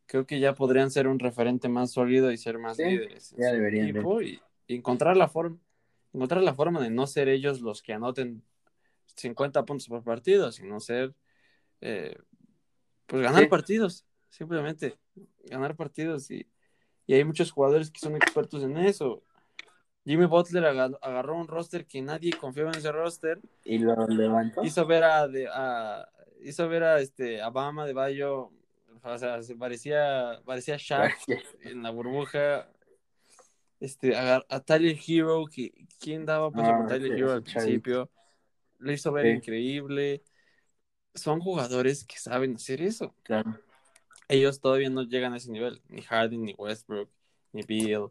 Creo que ya podrían ser un referente más sólido y ser más Sí, líderes ya deberían de. equipo y, y encontrar la forma, encontrar la forma de no ser ellos los que anoten 50 puntos por partido, sino ser eh, pues ganar Sí. partidos, simplemente, ganar partidos y, y hay muchos jugadores que son expertos en eso. Jimmy Butler aga- agarró un roster que nadie confiaba en ese roster, Y lo levantó. hizo ver a, de- a- hizo ver a este a Bama de Bayo, o sea, se parecía parecía Shaq en la burbuja. Este, a, a Tyler Hero, que quién daba paso Ah, por Tyler sí, Hero al principio, lo hizo ver Sí. increíble. Son jugadores que saben hacer eso. Claro. Ellos todavía no llegan a ese nivel, ni Harden, ni Westbrook, ni Bill.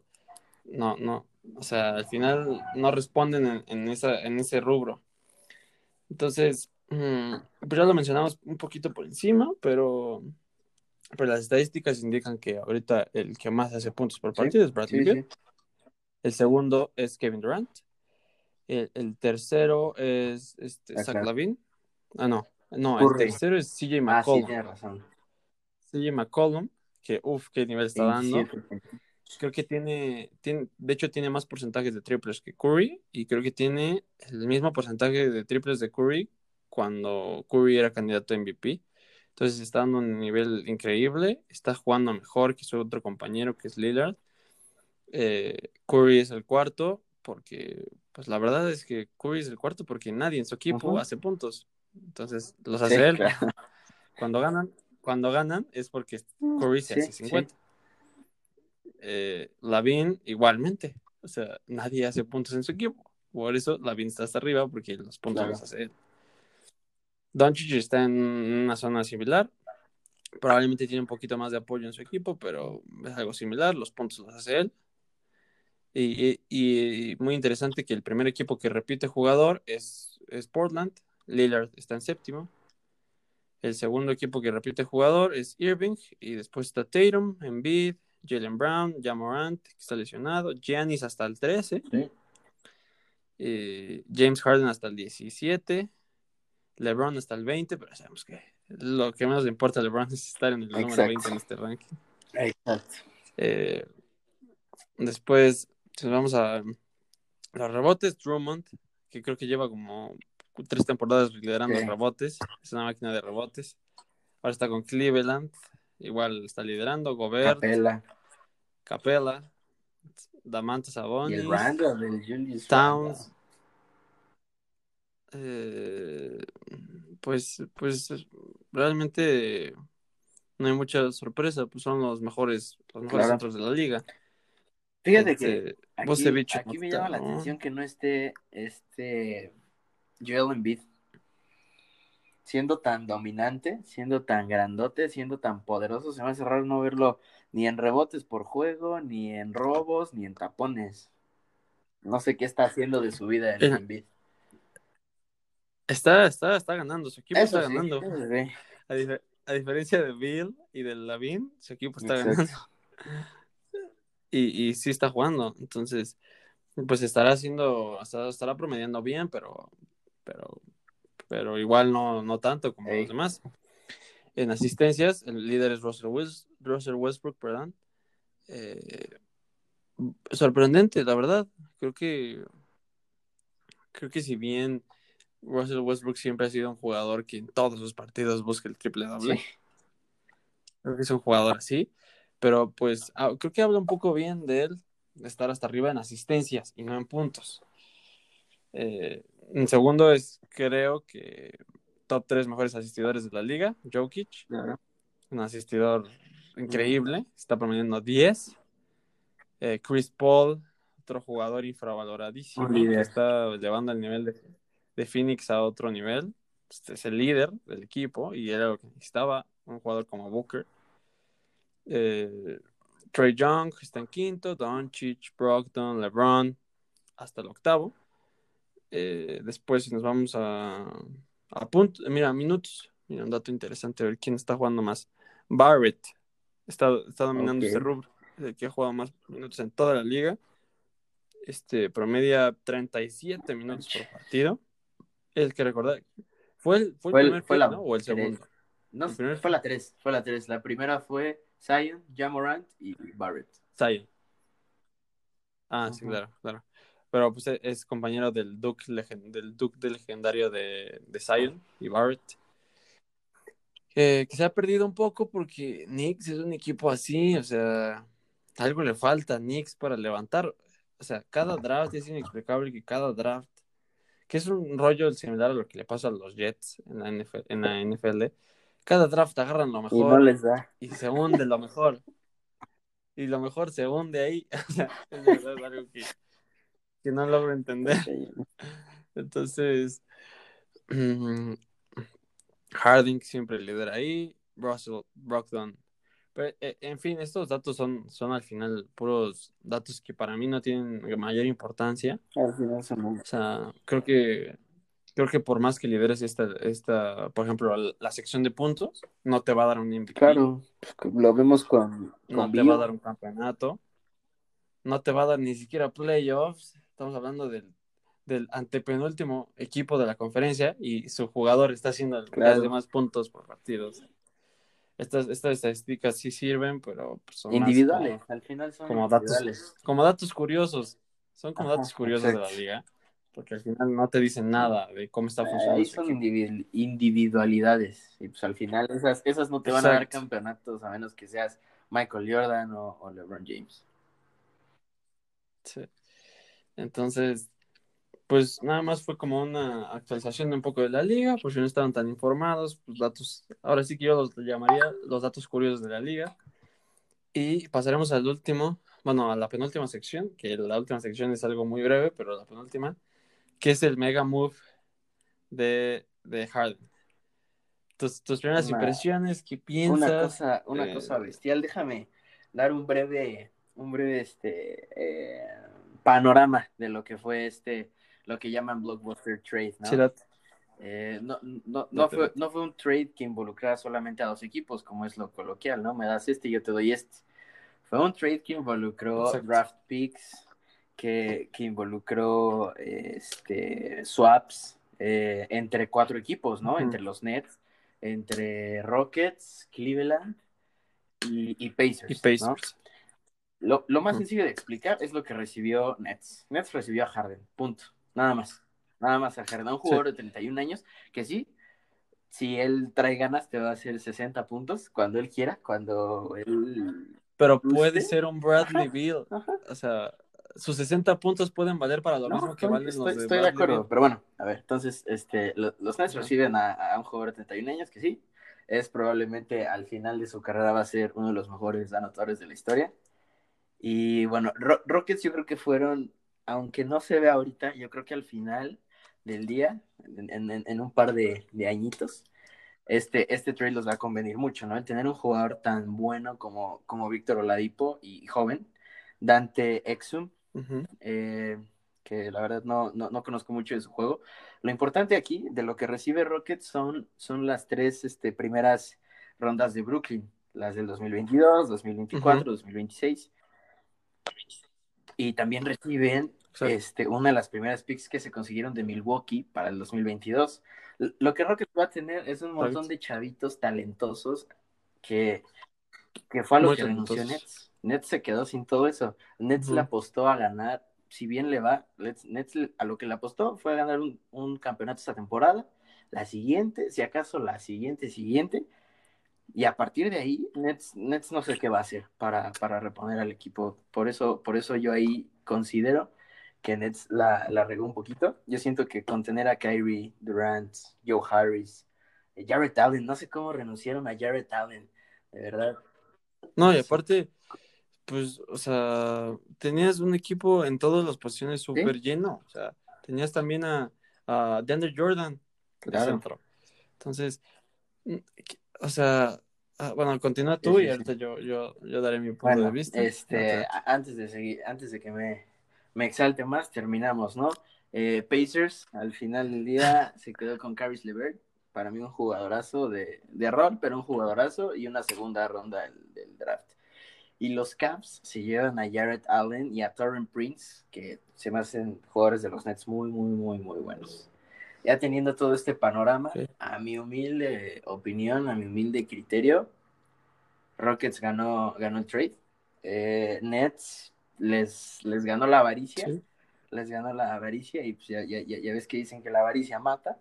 No, no. O sea, al final no responden en, en esa, en ese rubro. Entonces, mm, pues ya lo mencionamos un poquito por encima, pero, pero las estadísticas indican que ahorita el que más hace puntos por Sí, partido es Bradley Sí, sí. El segundo es Kevin Durant. El, el tercero es este, Zach. Lavin. Ah, no. No, Curry. el tercero es CJ Ah, sí, McCollum. tienes razón. CJ McCollum, que uff, qué nivel está dando. 27. Creo que tiene, tiene, de hecho tiene más porcentajes de triples que Curry y creo que tiene el mismo porcentaje de triples de Curry cuando Curry era candidato a MVP. Entonces está dando un nivel increíble, está jugando mejor que su otro compañero que es Lillard. Eh, Curry es el cuarto porque, pues la verdad es que Curry es el cuarto porque nadie en su equipo hace puntos. Entonces los Sí, hace él. claro. Cuando ganan, cuando ganan es porque Curry se Sí, hace 50. Eh, Lavin igualmente. O sea, nadie hace puntos en su equipo. Por eso Lavin está hasta arriba porque los puntos Claro. los hace él. Doncic está en una zona similar. Probablemente tiene un poquito más de apoyo en su equipo, pero es algo similar. Los puntos los hace él. Y, y- y muy interesante que el primer equipo que repite jugador es, es Portland. Lillard está en séptimo. El segundo equipo que repite jugador es Irving. Y después está Tatum, Embiid, Jalen Brown, Jamorant, que está lesionado. Giannis hasta el 13. Sí. eh, James Harden hasta el 17. LeBron hasta el 20. Pero sabemos que lo que menos le importa a LeBron es estar en el número Exacto. 20 en este ranking. Exacto. Eh, después, si nos vamos a los rebotes, Drummond, que creo que lleva como tres temporadas liderando rebotes, es una máquina de rebotes. Ahora está con Cleveland, igual está liderando, Gobert, Capela. Capella, Damantas Y Sabonis, el Randall del Julius Towns. Eh, pues, pues realmente no hay mucha sorpresa, pues son los mejores, los mejores Claro. centros de la liga. Fíjate que Este, aquí, Vucevic aquí no me llama la atención que no esté este Joel Embiid siendo tan dominante, siendo tan grandote, siendo tan poderoso, se me hace raro no verlo ni en rebotes por juego, ni en robos, ni en tapones. No sé qué está haciendo de su vida el Embiid. Está, está, está ganando, su equipo Eso está sí, ganando. sí. A, dife- a diferencia de Bill y de Lavin, su equipo está Exacto. ganando. Y, y sí está jugando. Entonces, pues estará haciendo, estará promediando bien, pero, pero, pero igual no, no tanto como los demás. En asistencias, el líder es Russell, West- Russell Westbrook, perdón. Eh, sorprendente, la verdad. Creo que, creo que si bien Russell Westbrook siempre ha sido un jugador que en todos sus partidos busca el triple doble. Sí. Creo que es un jugador así. Pero pues ah, creo que habla un poco bien de él, de estar hasta arriba en asistencias y no en puntos. Eh, en segundo es, creo que top tres mejores asistidores de la liga, Jokic, Claro. un asistidor increíble, está promediando 10. Eh, Chris Paul, otro jugador infravaloradísimo, que está llevando el nivel de, de Phoenix a otro nivel. Este es el líder del equipo y era lo que necesitaba, un jugador como Booker. Eh, Trey Young está en quinto, Doncic, Brogdon, LeBron, hasta el octavo. Eh, después, si nos vamos a, a puntos, mira, minutos, mira, un dato interesante, a ver quién está jugando más. Barrett está, está dominando Ok. este rubro, es el que ha jugado más minutos en toda la liga. Este promedia 37 minutos por partido. El que recordar, ¿fue el, fue el Fue el- primer fue pick, la ¿no? o el tres. segundo? No, El primer- fue la 3, fue la 3. La primera fue Zion, Jamorant y Barrett. Zion. Ah, sí, claro, claro. Pero pues e- es compañero del Duke, del Duke del legendario de, de Zion y Barrett. que se ha perdido un poco porque Knicks es un equipo así, o sea, algo le falta a Knicks para levantar. O sea, cada draft es inexplicable que cada draft, que es un rollo similar a lo que le pasa a los Jets en la NFL, en la NFL cada draft agarran lo mejor Y no les da. y se hunde lo mejor. Y lo mejor se hunde ahí. O sea, es verdad, es algo que, que no logro entender. Entonces, Harding siempre lidera ahí, Russell, Brogdon. Pero, eh, en fin, estos datos son, son al final puros datos que para mí no tienen mayor importancia. Al final son O sea, creo que creo que por más que lideres esta, esta, por ejemplo, la, la sección de puntos, no te va a dar un MVP. Claro, pues, lo vemos con, no te va a dar un campeonato, no te va a dar ni siquiera playoffs. Estamos hablando del, del antepenúltimo equipo de la conferencia y su jugador está haciendo Claro. de más puntos por partidos. Estas, estas estadísticas sí sirven, pero pues, son individuales, al final son como datos, individuales. como datos curiosos. Son como Ajá, datos curiosos de la liga, porque al final no te dicen nada de cómo está funcionando Ahí son individu- individualidades. Y pues al final esas, esas no te van a dar campeonatos a menos que seas Michael Jordan o, o LeBron James. Sí. Entonces, pues nada más fue como una actualización de un poco de la liga, si no estaban tan informados, pues datos, ahora sí que yo los llamaría los datos curiosos de la liga. Y pasaremos al último, bueno, a la penúltima sección, que la última sección es algo muy breve, pero la penúltima, que es el mega move de, de Harden. Tus, tus primeras Una- impresiones, ¿qué piensas? Una cosa, una Eh, cosa bestial. Déjame dar un breve, un breve este eh, panorama de lo que fue este, lo que llaman blockbuster trade, ¿no? Sí, Eh, no, no, no, fue, no fue un trade que involucrara solamente a dos equipos, como es lo coloquial, ¿no? Me das este y yo te doy este. Fue un trade que involucró Exacto. draft picks, que, que involucró este, swaps eh, entre cuatro equipos, ¿no? Entre los Nets, entre Rockets, Cleveland y, y Pacers. y ¿no? Pacers. Lo, lo más sencillo de explicar es lo que recibió Nets. Nets recibió a Harden, punto. Nada más. Nada más a Harden. A un jugador de 31 años que sí, si él trae ganas, te va a hacer 60 puntos cuando él quiera, cuando él. Pero puede ser un Bradley ajá. O sea, sus 60 puntos pueden valer para lo No, mismo que estoy, valen estoy- los de estoy de Bradley acuerdo, Beal. pero bueno, a ver, entonces este, lo- los Nets reciben a, a un jugador de 31 años que sí, es probablemente al final de su carrera va a ser uno de los mejores anotadores de la historia. Y bueno, Ro- Rockets yo creo que fueron, aunque no se ve ahorita, yo creo que al final del día, en, en- en un par de, de añitos, este, este trade los va a convenir mucho, ¿no? El tener un jugador tan bueno como, como Víctor Oladipo y joven, Dante Exum, eh, que la verdad no, no, no conozco mucho de su juego. Lo importante aquí, de lo que recibe Rockets, son, son las tres este, primeras rondas de Brooklyn, las del 2022, 2024, 2026. Y también reciben este, una de las primeras picks que se consiguieron de Milwaukee para el 2022. L- Lo que Rockets va a tener es un montón de chavitos talentosos que, que fue a lo Muy que renunció. Nets. Nets se quedó sin todo eso. Nets le apostó a ganar, si bien le va, Nets, a lo que le apostó fue a ganar un, un campeonato esta temporada, la siguiente, si acaso la siguiente, siguiente, y a partir de ahí, Nets, Nets no sé qué va a hacer para, para reponer al equipo. Por eso, por eso yo ahí considero que Nets la, la regó un poquito. Yo siento que con tener a Kyrie, Durant, Joe Harris, eh, Jarrett Allen, no sé cómo renunciaron a Jarrett Allen, de verdad. No, y aparte, pues, o sea, tenías un equipo en todas las posiciones súper lleno. O sea, tenías también a, a DeAndre Jordan Claro. centro. Entonces, mm, o sea, ah, bueno, continúa tú Sí, sí, y ahorita yo, yo, yo daré mi punto Bueno, de vista. este, antes de seguir, antes de que me, me exalte más, terminamos, ¿no? Eh, Pacers, al final del día, se quedó con Caris LeVert. Para mí un jugadorazo de, de rol, pero un jugadorazo y una segunda ronda del, del draft. Y los Caps se llevan a Jarrett Allen y a Torren Prince, que se me hacen jugadores de los Nets muy, muy, muy, muy buenos. Ya teniendo todo este panorama, Sí. a mi humilde opinión, a mi humilde criterio, Rockets ganó, ganó el trade. Eh, Nets les, les ganó la avaricia. Sí. Les ganó la avaricia y pues ya, ya, ya, ya ves que dicen que la avaricia mata.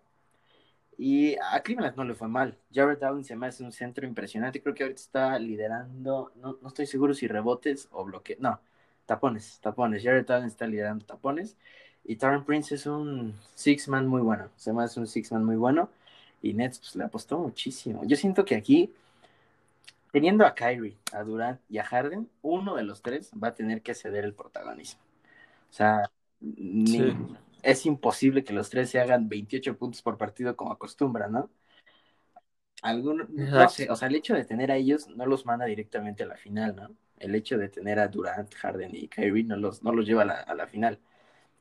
Y a Cleveland no le fue mal. Jared Allen se me hace un centro impresionante. Creo que ahorita está liderando, no, no estoy seguro si rebotes o bloqueos. No, tapones, tapones. Jared Allen está liderando tapones. Y Taron Prince es un six-man muy bueno. Se me hace un six-man muy bueno. Y Nets pues, le apostó muchísimo. Yo siento que aquí, teniendo a Kyrie, a Durant y a Harden, uno de los tres va a tener que ceder el protagonismo. O sea, ni, Sí. es imposible que los tres se hagan 28 puntos por partido como acostumbran, ¿no? Algún, no Exacto. sé, o sea, el hecho de tener a ellos no los manda directamente a la final, ¿no? El hecho de tener a Durant, Harden y Kyrie no los, no los lleva a la, a la final.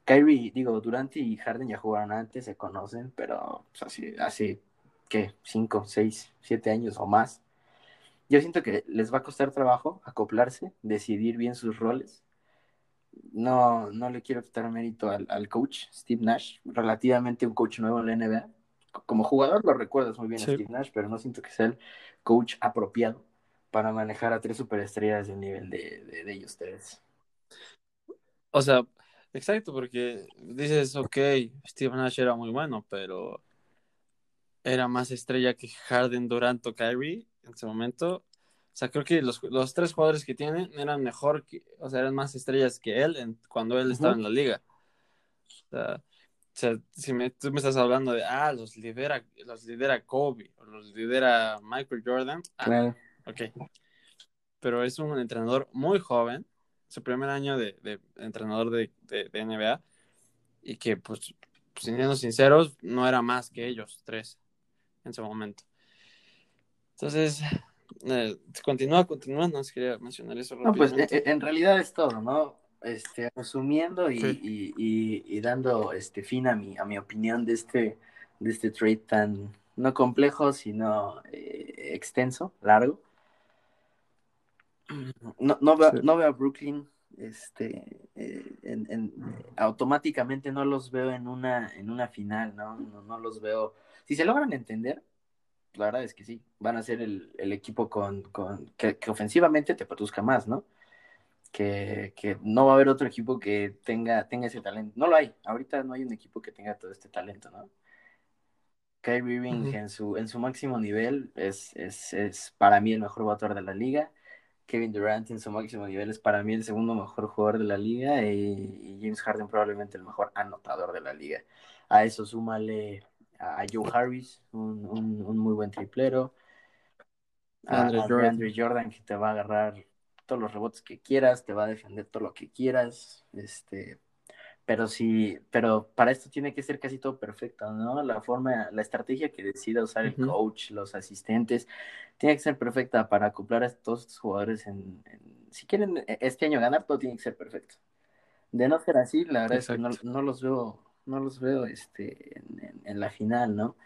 Kyrie, digo, Durant y Harden ya jugaron antes, se conocen, pero pues, hace, hace, ¿qué? Cinco, seis, siete años o más. Yo siento que les va a costar trabajo acoplarse, decidir bien sus roles. No, no le quiero quitar mérito al, al coach, Steve Nash, relativamente un coach nuevo en la NBA. Como jugador lo recuerdas muy bien Sí. a Steve Nash, pero no siento que sea el coach apropiado para manejar a tres superestrellas del nivel de, de, de ellos tres. O sea, exacto, porque dices, ok, Steve Nash era muy bueno, pero era más estrella que Harden, Durant o Kyrie en ese momento. O sea, creo que los, los tres jugadores que tienen eran mejor, que, o sea, eran más estrellas que él en, cuando él estaba en la liga. O sea, o sea, si me, tú me estás hablando de, ah, los lidera, los lidera Kobe, o los lidera Michael Jordan, ah, Claro. ok. Pero es un entrenador muy joven, su primer año de, de entrenador de, de, de NBA, y que, pues, siendo sinceros, no era más que ellos tres en ese momento. Entonces, eh, continúa, continúa, no quería mencionar eso No, pues eh, en realidad es todo, ¿no? Este, resumiendo y, Sí. y, y, y dando este fin a mi, a mi opinión de este, de este trade tan no complejo, sino eh, extenso, largo. No, no, veo, Sí. no veo a Brooklyn, este, eh, en, en- automáticamente no los veo en una, en una final, ¿no? ¿no? No los veo. Si se logran entender, la verdad es que sí, van a ser el, el equipo con, con que, que ofensivamente te produzca más, ¿no? Que, que no va a haber otro equipo que tenga, tenga ese talento. No lo hay. Ahorita no hay un equipo que tenga todo este talento, ¿no? Kyrie Irving en, su, en su máximo nivel es, es, es para mí el mejor jugador de la liga. Kevin Durant en su máximo nivel es para mí el segundo mejor jugador de la liga y, y James Harden probablemente el mejor anotador de la liga. A eso súmale a, Joe Harris, un, un, un muy buen triplero. A, Andre Jordan que te va a agarrar todos los rebotes que quieras, te va a defender todo lo que quieras. Este, pero sí, pero para esto tiene que ser casi todo perfecto, ¿no? La forma, la estrategia que decida usar el coach, los asistentes, tiene que ser perfecta para acoplar a todos estos jugadores en, en- si quieren este año ganar, todo tiene que ser perfecto. De no ser así, la verdad es que no, los veo, no los veo este, en, la final, ¿no?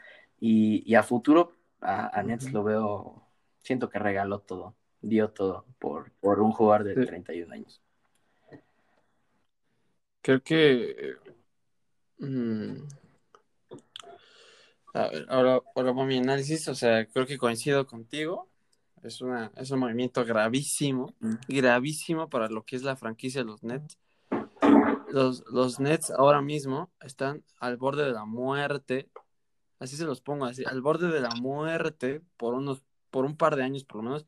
Y, y a futuro, a, a Nets lo veo, siento que regaló todo, dio todo por, por un jugador de Sí. 31 años. Creo que. mm, a ver, ahora, ahora va mi análisis. O sea, creo que coincido contigo. Es, una, es un movimiento gravísimo. Mm. Gravísimo para lo que es la franquicia de los Nets. Los, los Nets ahora mismo están al borde de la muerte. Así se los pongo así. Al borde de la muerte por unos, por un par de años por lo menos.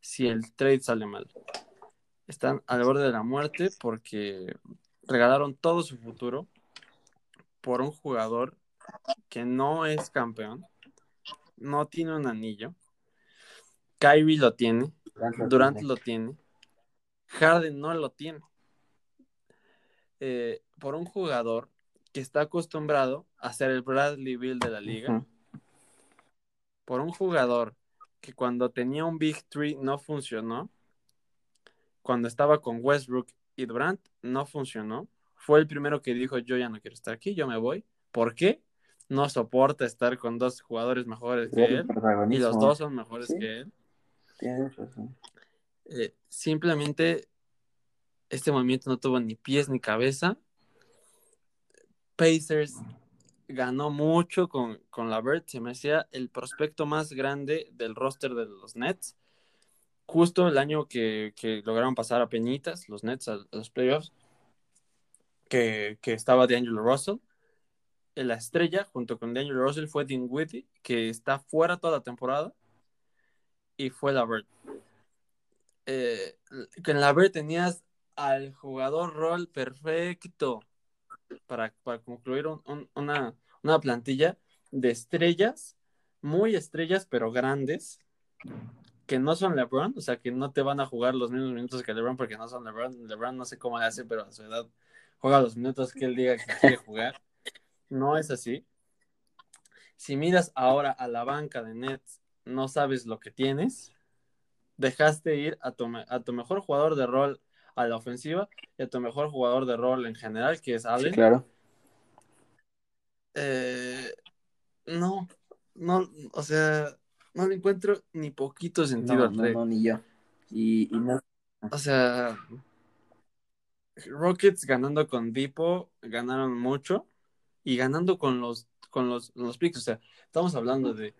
Si el trade sale mal. Están al borde de la muerte porque regalaron todo su futuro por un jugador que no es campeón, no tiene un anillo. Kyrie lo tiene, Durant lo tiene. Harden no lo tiene. Eh, por un jugador que está acostumbrado a ser el Bradley Bill de la liga, por un jugador que cuando tenía un Big Three no funcionó, cuando estaba con Westbrook y Durant no funcionó. Fue el primero que dijo, yo ya no quiero estar aquí, yo me voy. ¿Por qué? No soporta estar con dos jugadores mejores que él y los dos son mejores Sí. que él. Tienes razón. Eh, simplemente este movimiento no tuvo ni pies ni cabeza. Pacers ganó mucho con, con Lavert, se me hacía el prospecto más grande del roster de los Nets. Justo el año que, lograron pasar a Peñitas, los Nets, a, los playoffs, que, que estaba D'Angelo Russell. la estrella, junto con Daniel Russell, fue Dinwiddie, que está fuera toda la temporada, y fue la Eh, en Lavert tenías al jugador rol perfecto para, para concluir una, una plantilla de estrellas, muy estrellas, pero grandes, que no son LeBron, o sea, que no te van a jugar los mismos minutos que LeBron porque no son LeBron. LeBron no sé cómo le hace, pero a su edad juega los minutos que él diga que quiere jugar. No es así. Si miras ahora a la banca de Nets, no sabes lo que tienes. Dejaste ir a tu, a tu mejor jugador de rol a la ofensiva y a tu mejor jugador de rol en general, que es Allen. claro. Eh, no, no, o sea, no le encuentro ni poquito sentido no, no, ni yo. Y, no. O sea, Rockets ganando con Dipo ganaron mucho y ganando con los con los, los picks. O sea, estamos hablando de,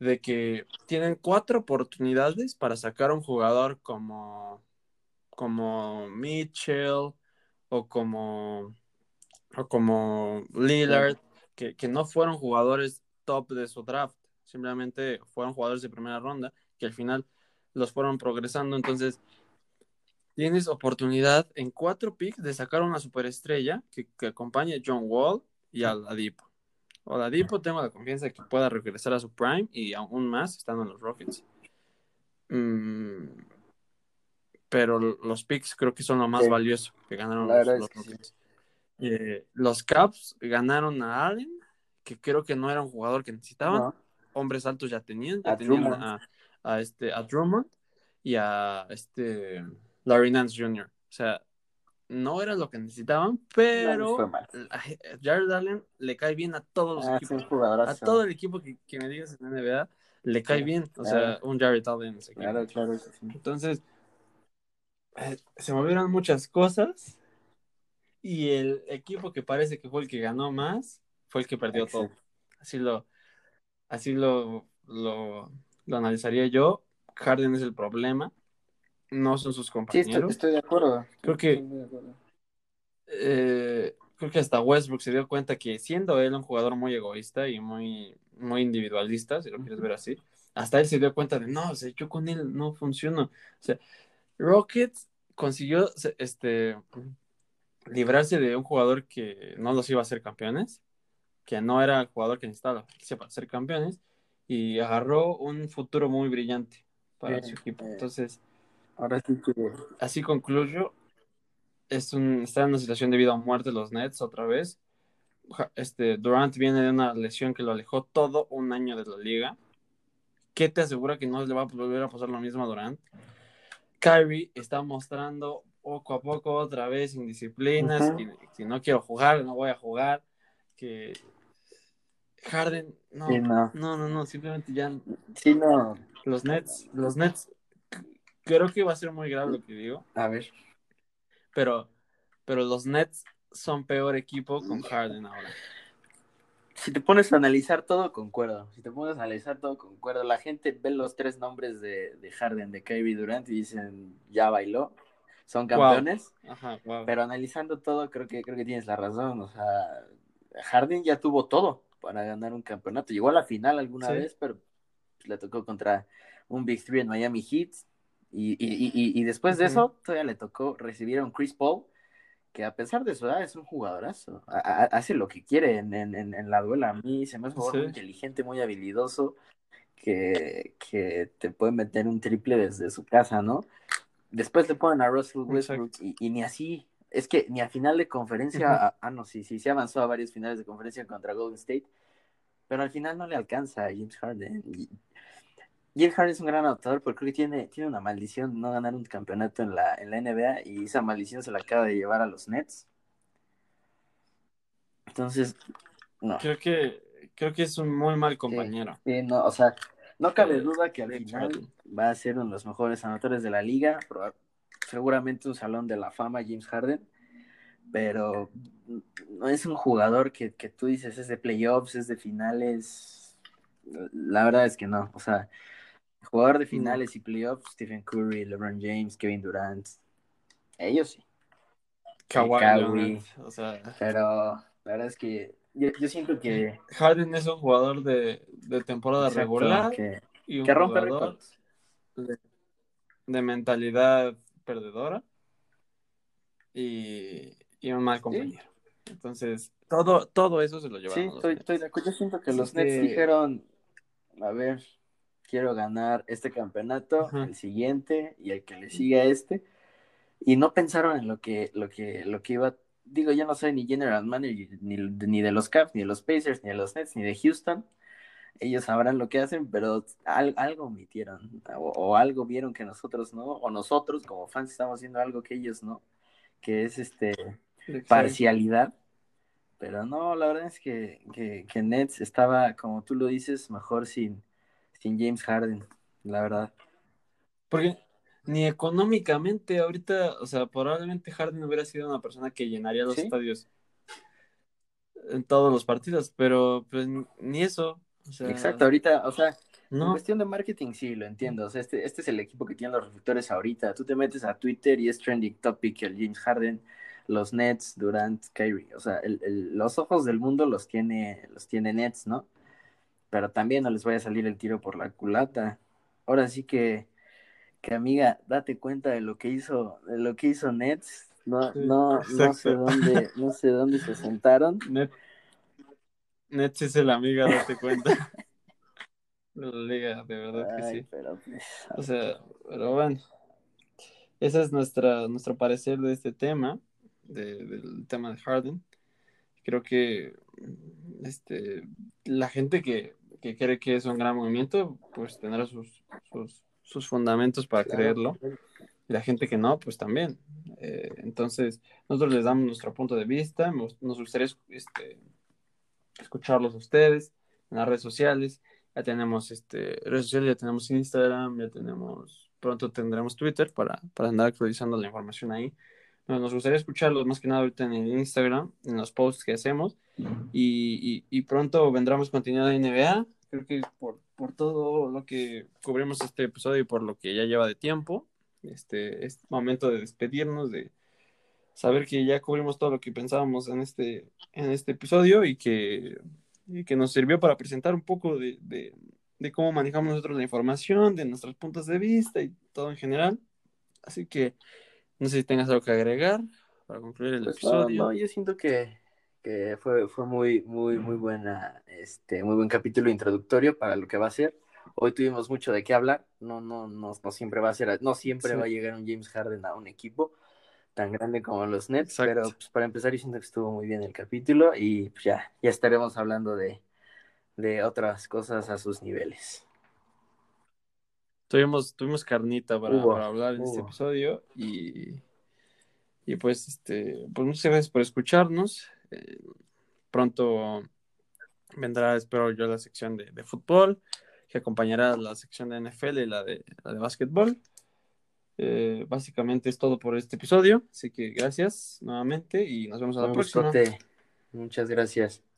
de que tienen cuatro oportunidades para sacar a un jugador como, como Mitchell o como, o como Lillard, que, que no fueron jugadores top de su draft, simplemente fueron jugadores de primera ronda que al final los fueron progresando. Entonces, tienes oportunidad en cuatro picks de sacar una superestrella que, que acompañe a John Wall y a Ladipo. O Ladipo tengo la confianza de que pueda regresar a su prime y aún más estando en los Rockets. Mm, pero los picks creo que son lo más valioso que ganaron los, Rockets. Eh, los Caps ganaron a Allen, que creo que no era un jugador que necesitaban. Hombres altos ya tenían, ya tenían a, este, a Drummond y a este Larry Nance Jr. O sea, no era lo que necesitaban, pero Jared Allen le cae bien a todos los ah, equipos. A todo el equipo que, me digas en la NBA le cae bien. O sea, un Jared Allen. Claro, claro. Entonces, eh, se movieron muchas cosas y el equipo que parece que fue el que ganó más fue el que perdió todo. Así lo, así lo, lo, analizaría yo. Harden es el problema, no son sus compañeros. Sí, estoy, de acuerdo. Creo que, eh, creo que hasta Westbrook se dio cuenta que siendo él un jugador muy egoísta y muy, muy individualista, si lo quieres ver así, hasta él se dio cuenta de, no, o sea, yo con él no funciono. O sea, Rockets consiguió este librarse de un jugador que no los iba a hacer campeones que no era el jugador que necesitaba para ser campeones y agarró un futuro muy brillante para su equipo. Entonces, ahora sí que... así concluyo. Es un, está en una situación de vida o muerte los Nets otra vez. Este, Durant viene de una lesión que lo alejó todo un año de la liga. ¿Qué te asegura que no le va a volver a pasar lo mismo a Durant? Kyrie está mostrando poco a poco otra vez indisciplinas. si no quiero jugar, no voy a jugar. Que Harden, no, no, no, no, simplemente ya. Sí, no. Los Nets, los Nets, creo que va a ser muy grave lo que digo. A ver. Pero, pero los Nets son peor equipo con Harden ahora. Si te pones a analizar todo, concuerdo. Si te pones a analizar todo, concuerdo. La gente ve los tres nombres de, de Harden, de Kyrie Durant y dicen, ya bailó. Son campeones. Ajá, wow. Pero analizando todo, creo que, creo que tienes la razón. O sea, Harden ya tuvo todo para ganar un campeonato. Llegó a la final alguna vez, pero le tocó contra un Big Three en Miami Heat. Y, después de eso, todavía le tocó recibir a un Chris Paul, que a pesar de su edad es un jugadorazo. hace lo que quiere en, la duela. A mí se me hace muy inteligente, muy habilidoso, que, te puede meter un triple desde su casa, ¿no? Después le ponen a Russell Westbrook y, ni así es que ni a final de conferencia, ah, no, sí, sí, se avanzó a varios finales de conferencia contra Golden State, pero al final no le alcanza a James Harden. James Harden es un gran anotador porque creo que tiene, tiene una maldición no ganar un campeonato en la, en la NBA y esa maldición se la acaba de llevar a los Nets. Entonces, no. Creo que, creo que es un muy mal compañero. Sí, no, o sea, no cabe duda que al final va a ser uno de los mejores anotadores de la liga, seguramente un salón de la fama James Harden, pero no es un jugador que, tú dices es de playoffs, es de finales. La verdad es que no. O sea, jugador de finales y playoffs, Stephen Curry, LeBron James, Kevin Durant, ellos sí. Kawhi, o sea... Pero la verdad es que yo, yo siento que... Harden es un jugador de, de temporada Exacto, regular que, y un que rompe jugador de mentalidad perdedora y, y un mal compañero. Entonces, todo, todo eso se lo Sí, llevaron los estoy, Nets. estoy de acuerdo. Yo siento que los Nets dijeron, a ver, quiero ganar este campeonato, Ajá. el siguiente y el que le sigue a este. Y no pensaron en lo que, lo que, lo que iba. Digo, yo no soy ni general manager ni, ni de los Cavs, ni de los Pacers, ni de los Nets, ni de Houston. Ellos sabrán lo que hacen, pero al- algo omitieron o, o algo vieron que nosotros no, o nosotros como fans estamos haciendo algo que ellos no, que es este Exacto. parcialidad. Pero no, la verdad es que, que, que Nets estaba, como tú lo dices, mejor sin, sin James Harden, la verdad. Porque ni económicamente ahorita, o sea, probablemente Harden hubiera sido una persona que llenaría los Sí. estadios en todos los partidos, pero pues ni eso. O sea, Exacto, ahorita, o sea, en cuestión de marketing sí, lo entiendo. O sea, este, este es el equipo que tiene los reflectores ahorita. Tú te metes a Twitter y es trending topic el James Harden, los Nets, Durant, Kyrie. O sea, el- el- los ojos del mundo los tiene, los tiene Nets, ¿no? Pero también no les vaya a salir el tiro por la culata. Ahora sí que, que amiga, date cuenta de lo que hizo, de lo que hizo Nets. No, Sí, no, no sé dónde, no sé dónde se sentaron. Net, Nets es el amiga, date cuenta. La liga, de verdad que sí. pero pues, O sea, pero bueno, ese es nuestra, nuestro parecer de este tema, de- del tema de Harden. Creo que este, la gente que, que cree que es un gran movimiento, pues tendrá sus, sus, sus fundamentos para claro. creerlo. Y la gente que no, pues también. Eh, entonces, nosotros les damos nuestro punto de vista, nos, nos gustaría este, escucharlos a ustedes en las redes sociales. Ya tenemos este, redes sociales, ya tenemos Instagram, ya tenemos, pronto tendremos Twitter para, para andar actualizando la información ahí. Nos, nos gustaría escucharlos más que nada ahorita en el Instagram, en los posts que hacemos. Y, y, y pronto vendrá más contenido de NBA. Creo que por, por todo lo que cubrimos este episodio y por lo que ya lleva de tiempo, este es momento de despedirnos, de saber que ya cubrimos todo lo que pensábamos en este, en este episodio y que, y que nos sirvió para presentar un poco de, de, de cómo manejamos nosotros la información, de nuestros puntos de vista y todo en general. Así que no sé si tengas algo que agregar para concluir el Pues no, episodio. no, yo siento que, que fue, fue muy, muy, muy buena, este, muy buen capítulo introductorio para lo que va a ser. Hoy tuvimos mucho de qué hablar. No, no, no, no siempre va a ser, no siempre Sí. va a llegar un James Harden a un equipo tan grande como los Nets, Exacto. pero pues, para empezar yo siento que estuvo muy bien el capítulo y pues, ya, ya estaremos hablando de, de otras cosas a sus niveles. Tuvimos, tuvimos carnita para, para hablar en este episodio y, y pues este pues muchas gracias por escucharnos. Eh, pronto vendrá, espero yo, la sección de, de fútbol, que acompañará la sección de NFL y la de, la de básquetbol. Eh, básicamente es todo por este episodio, así que gracias nuevamente y nos vemos a la Un próxima. gustote. Muchas gracias.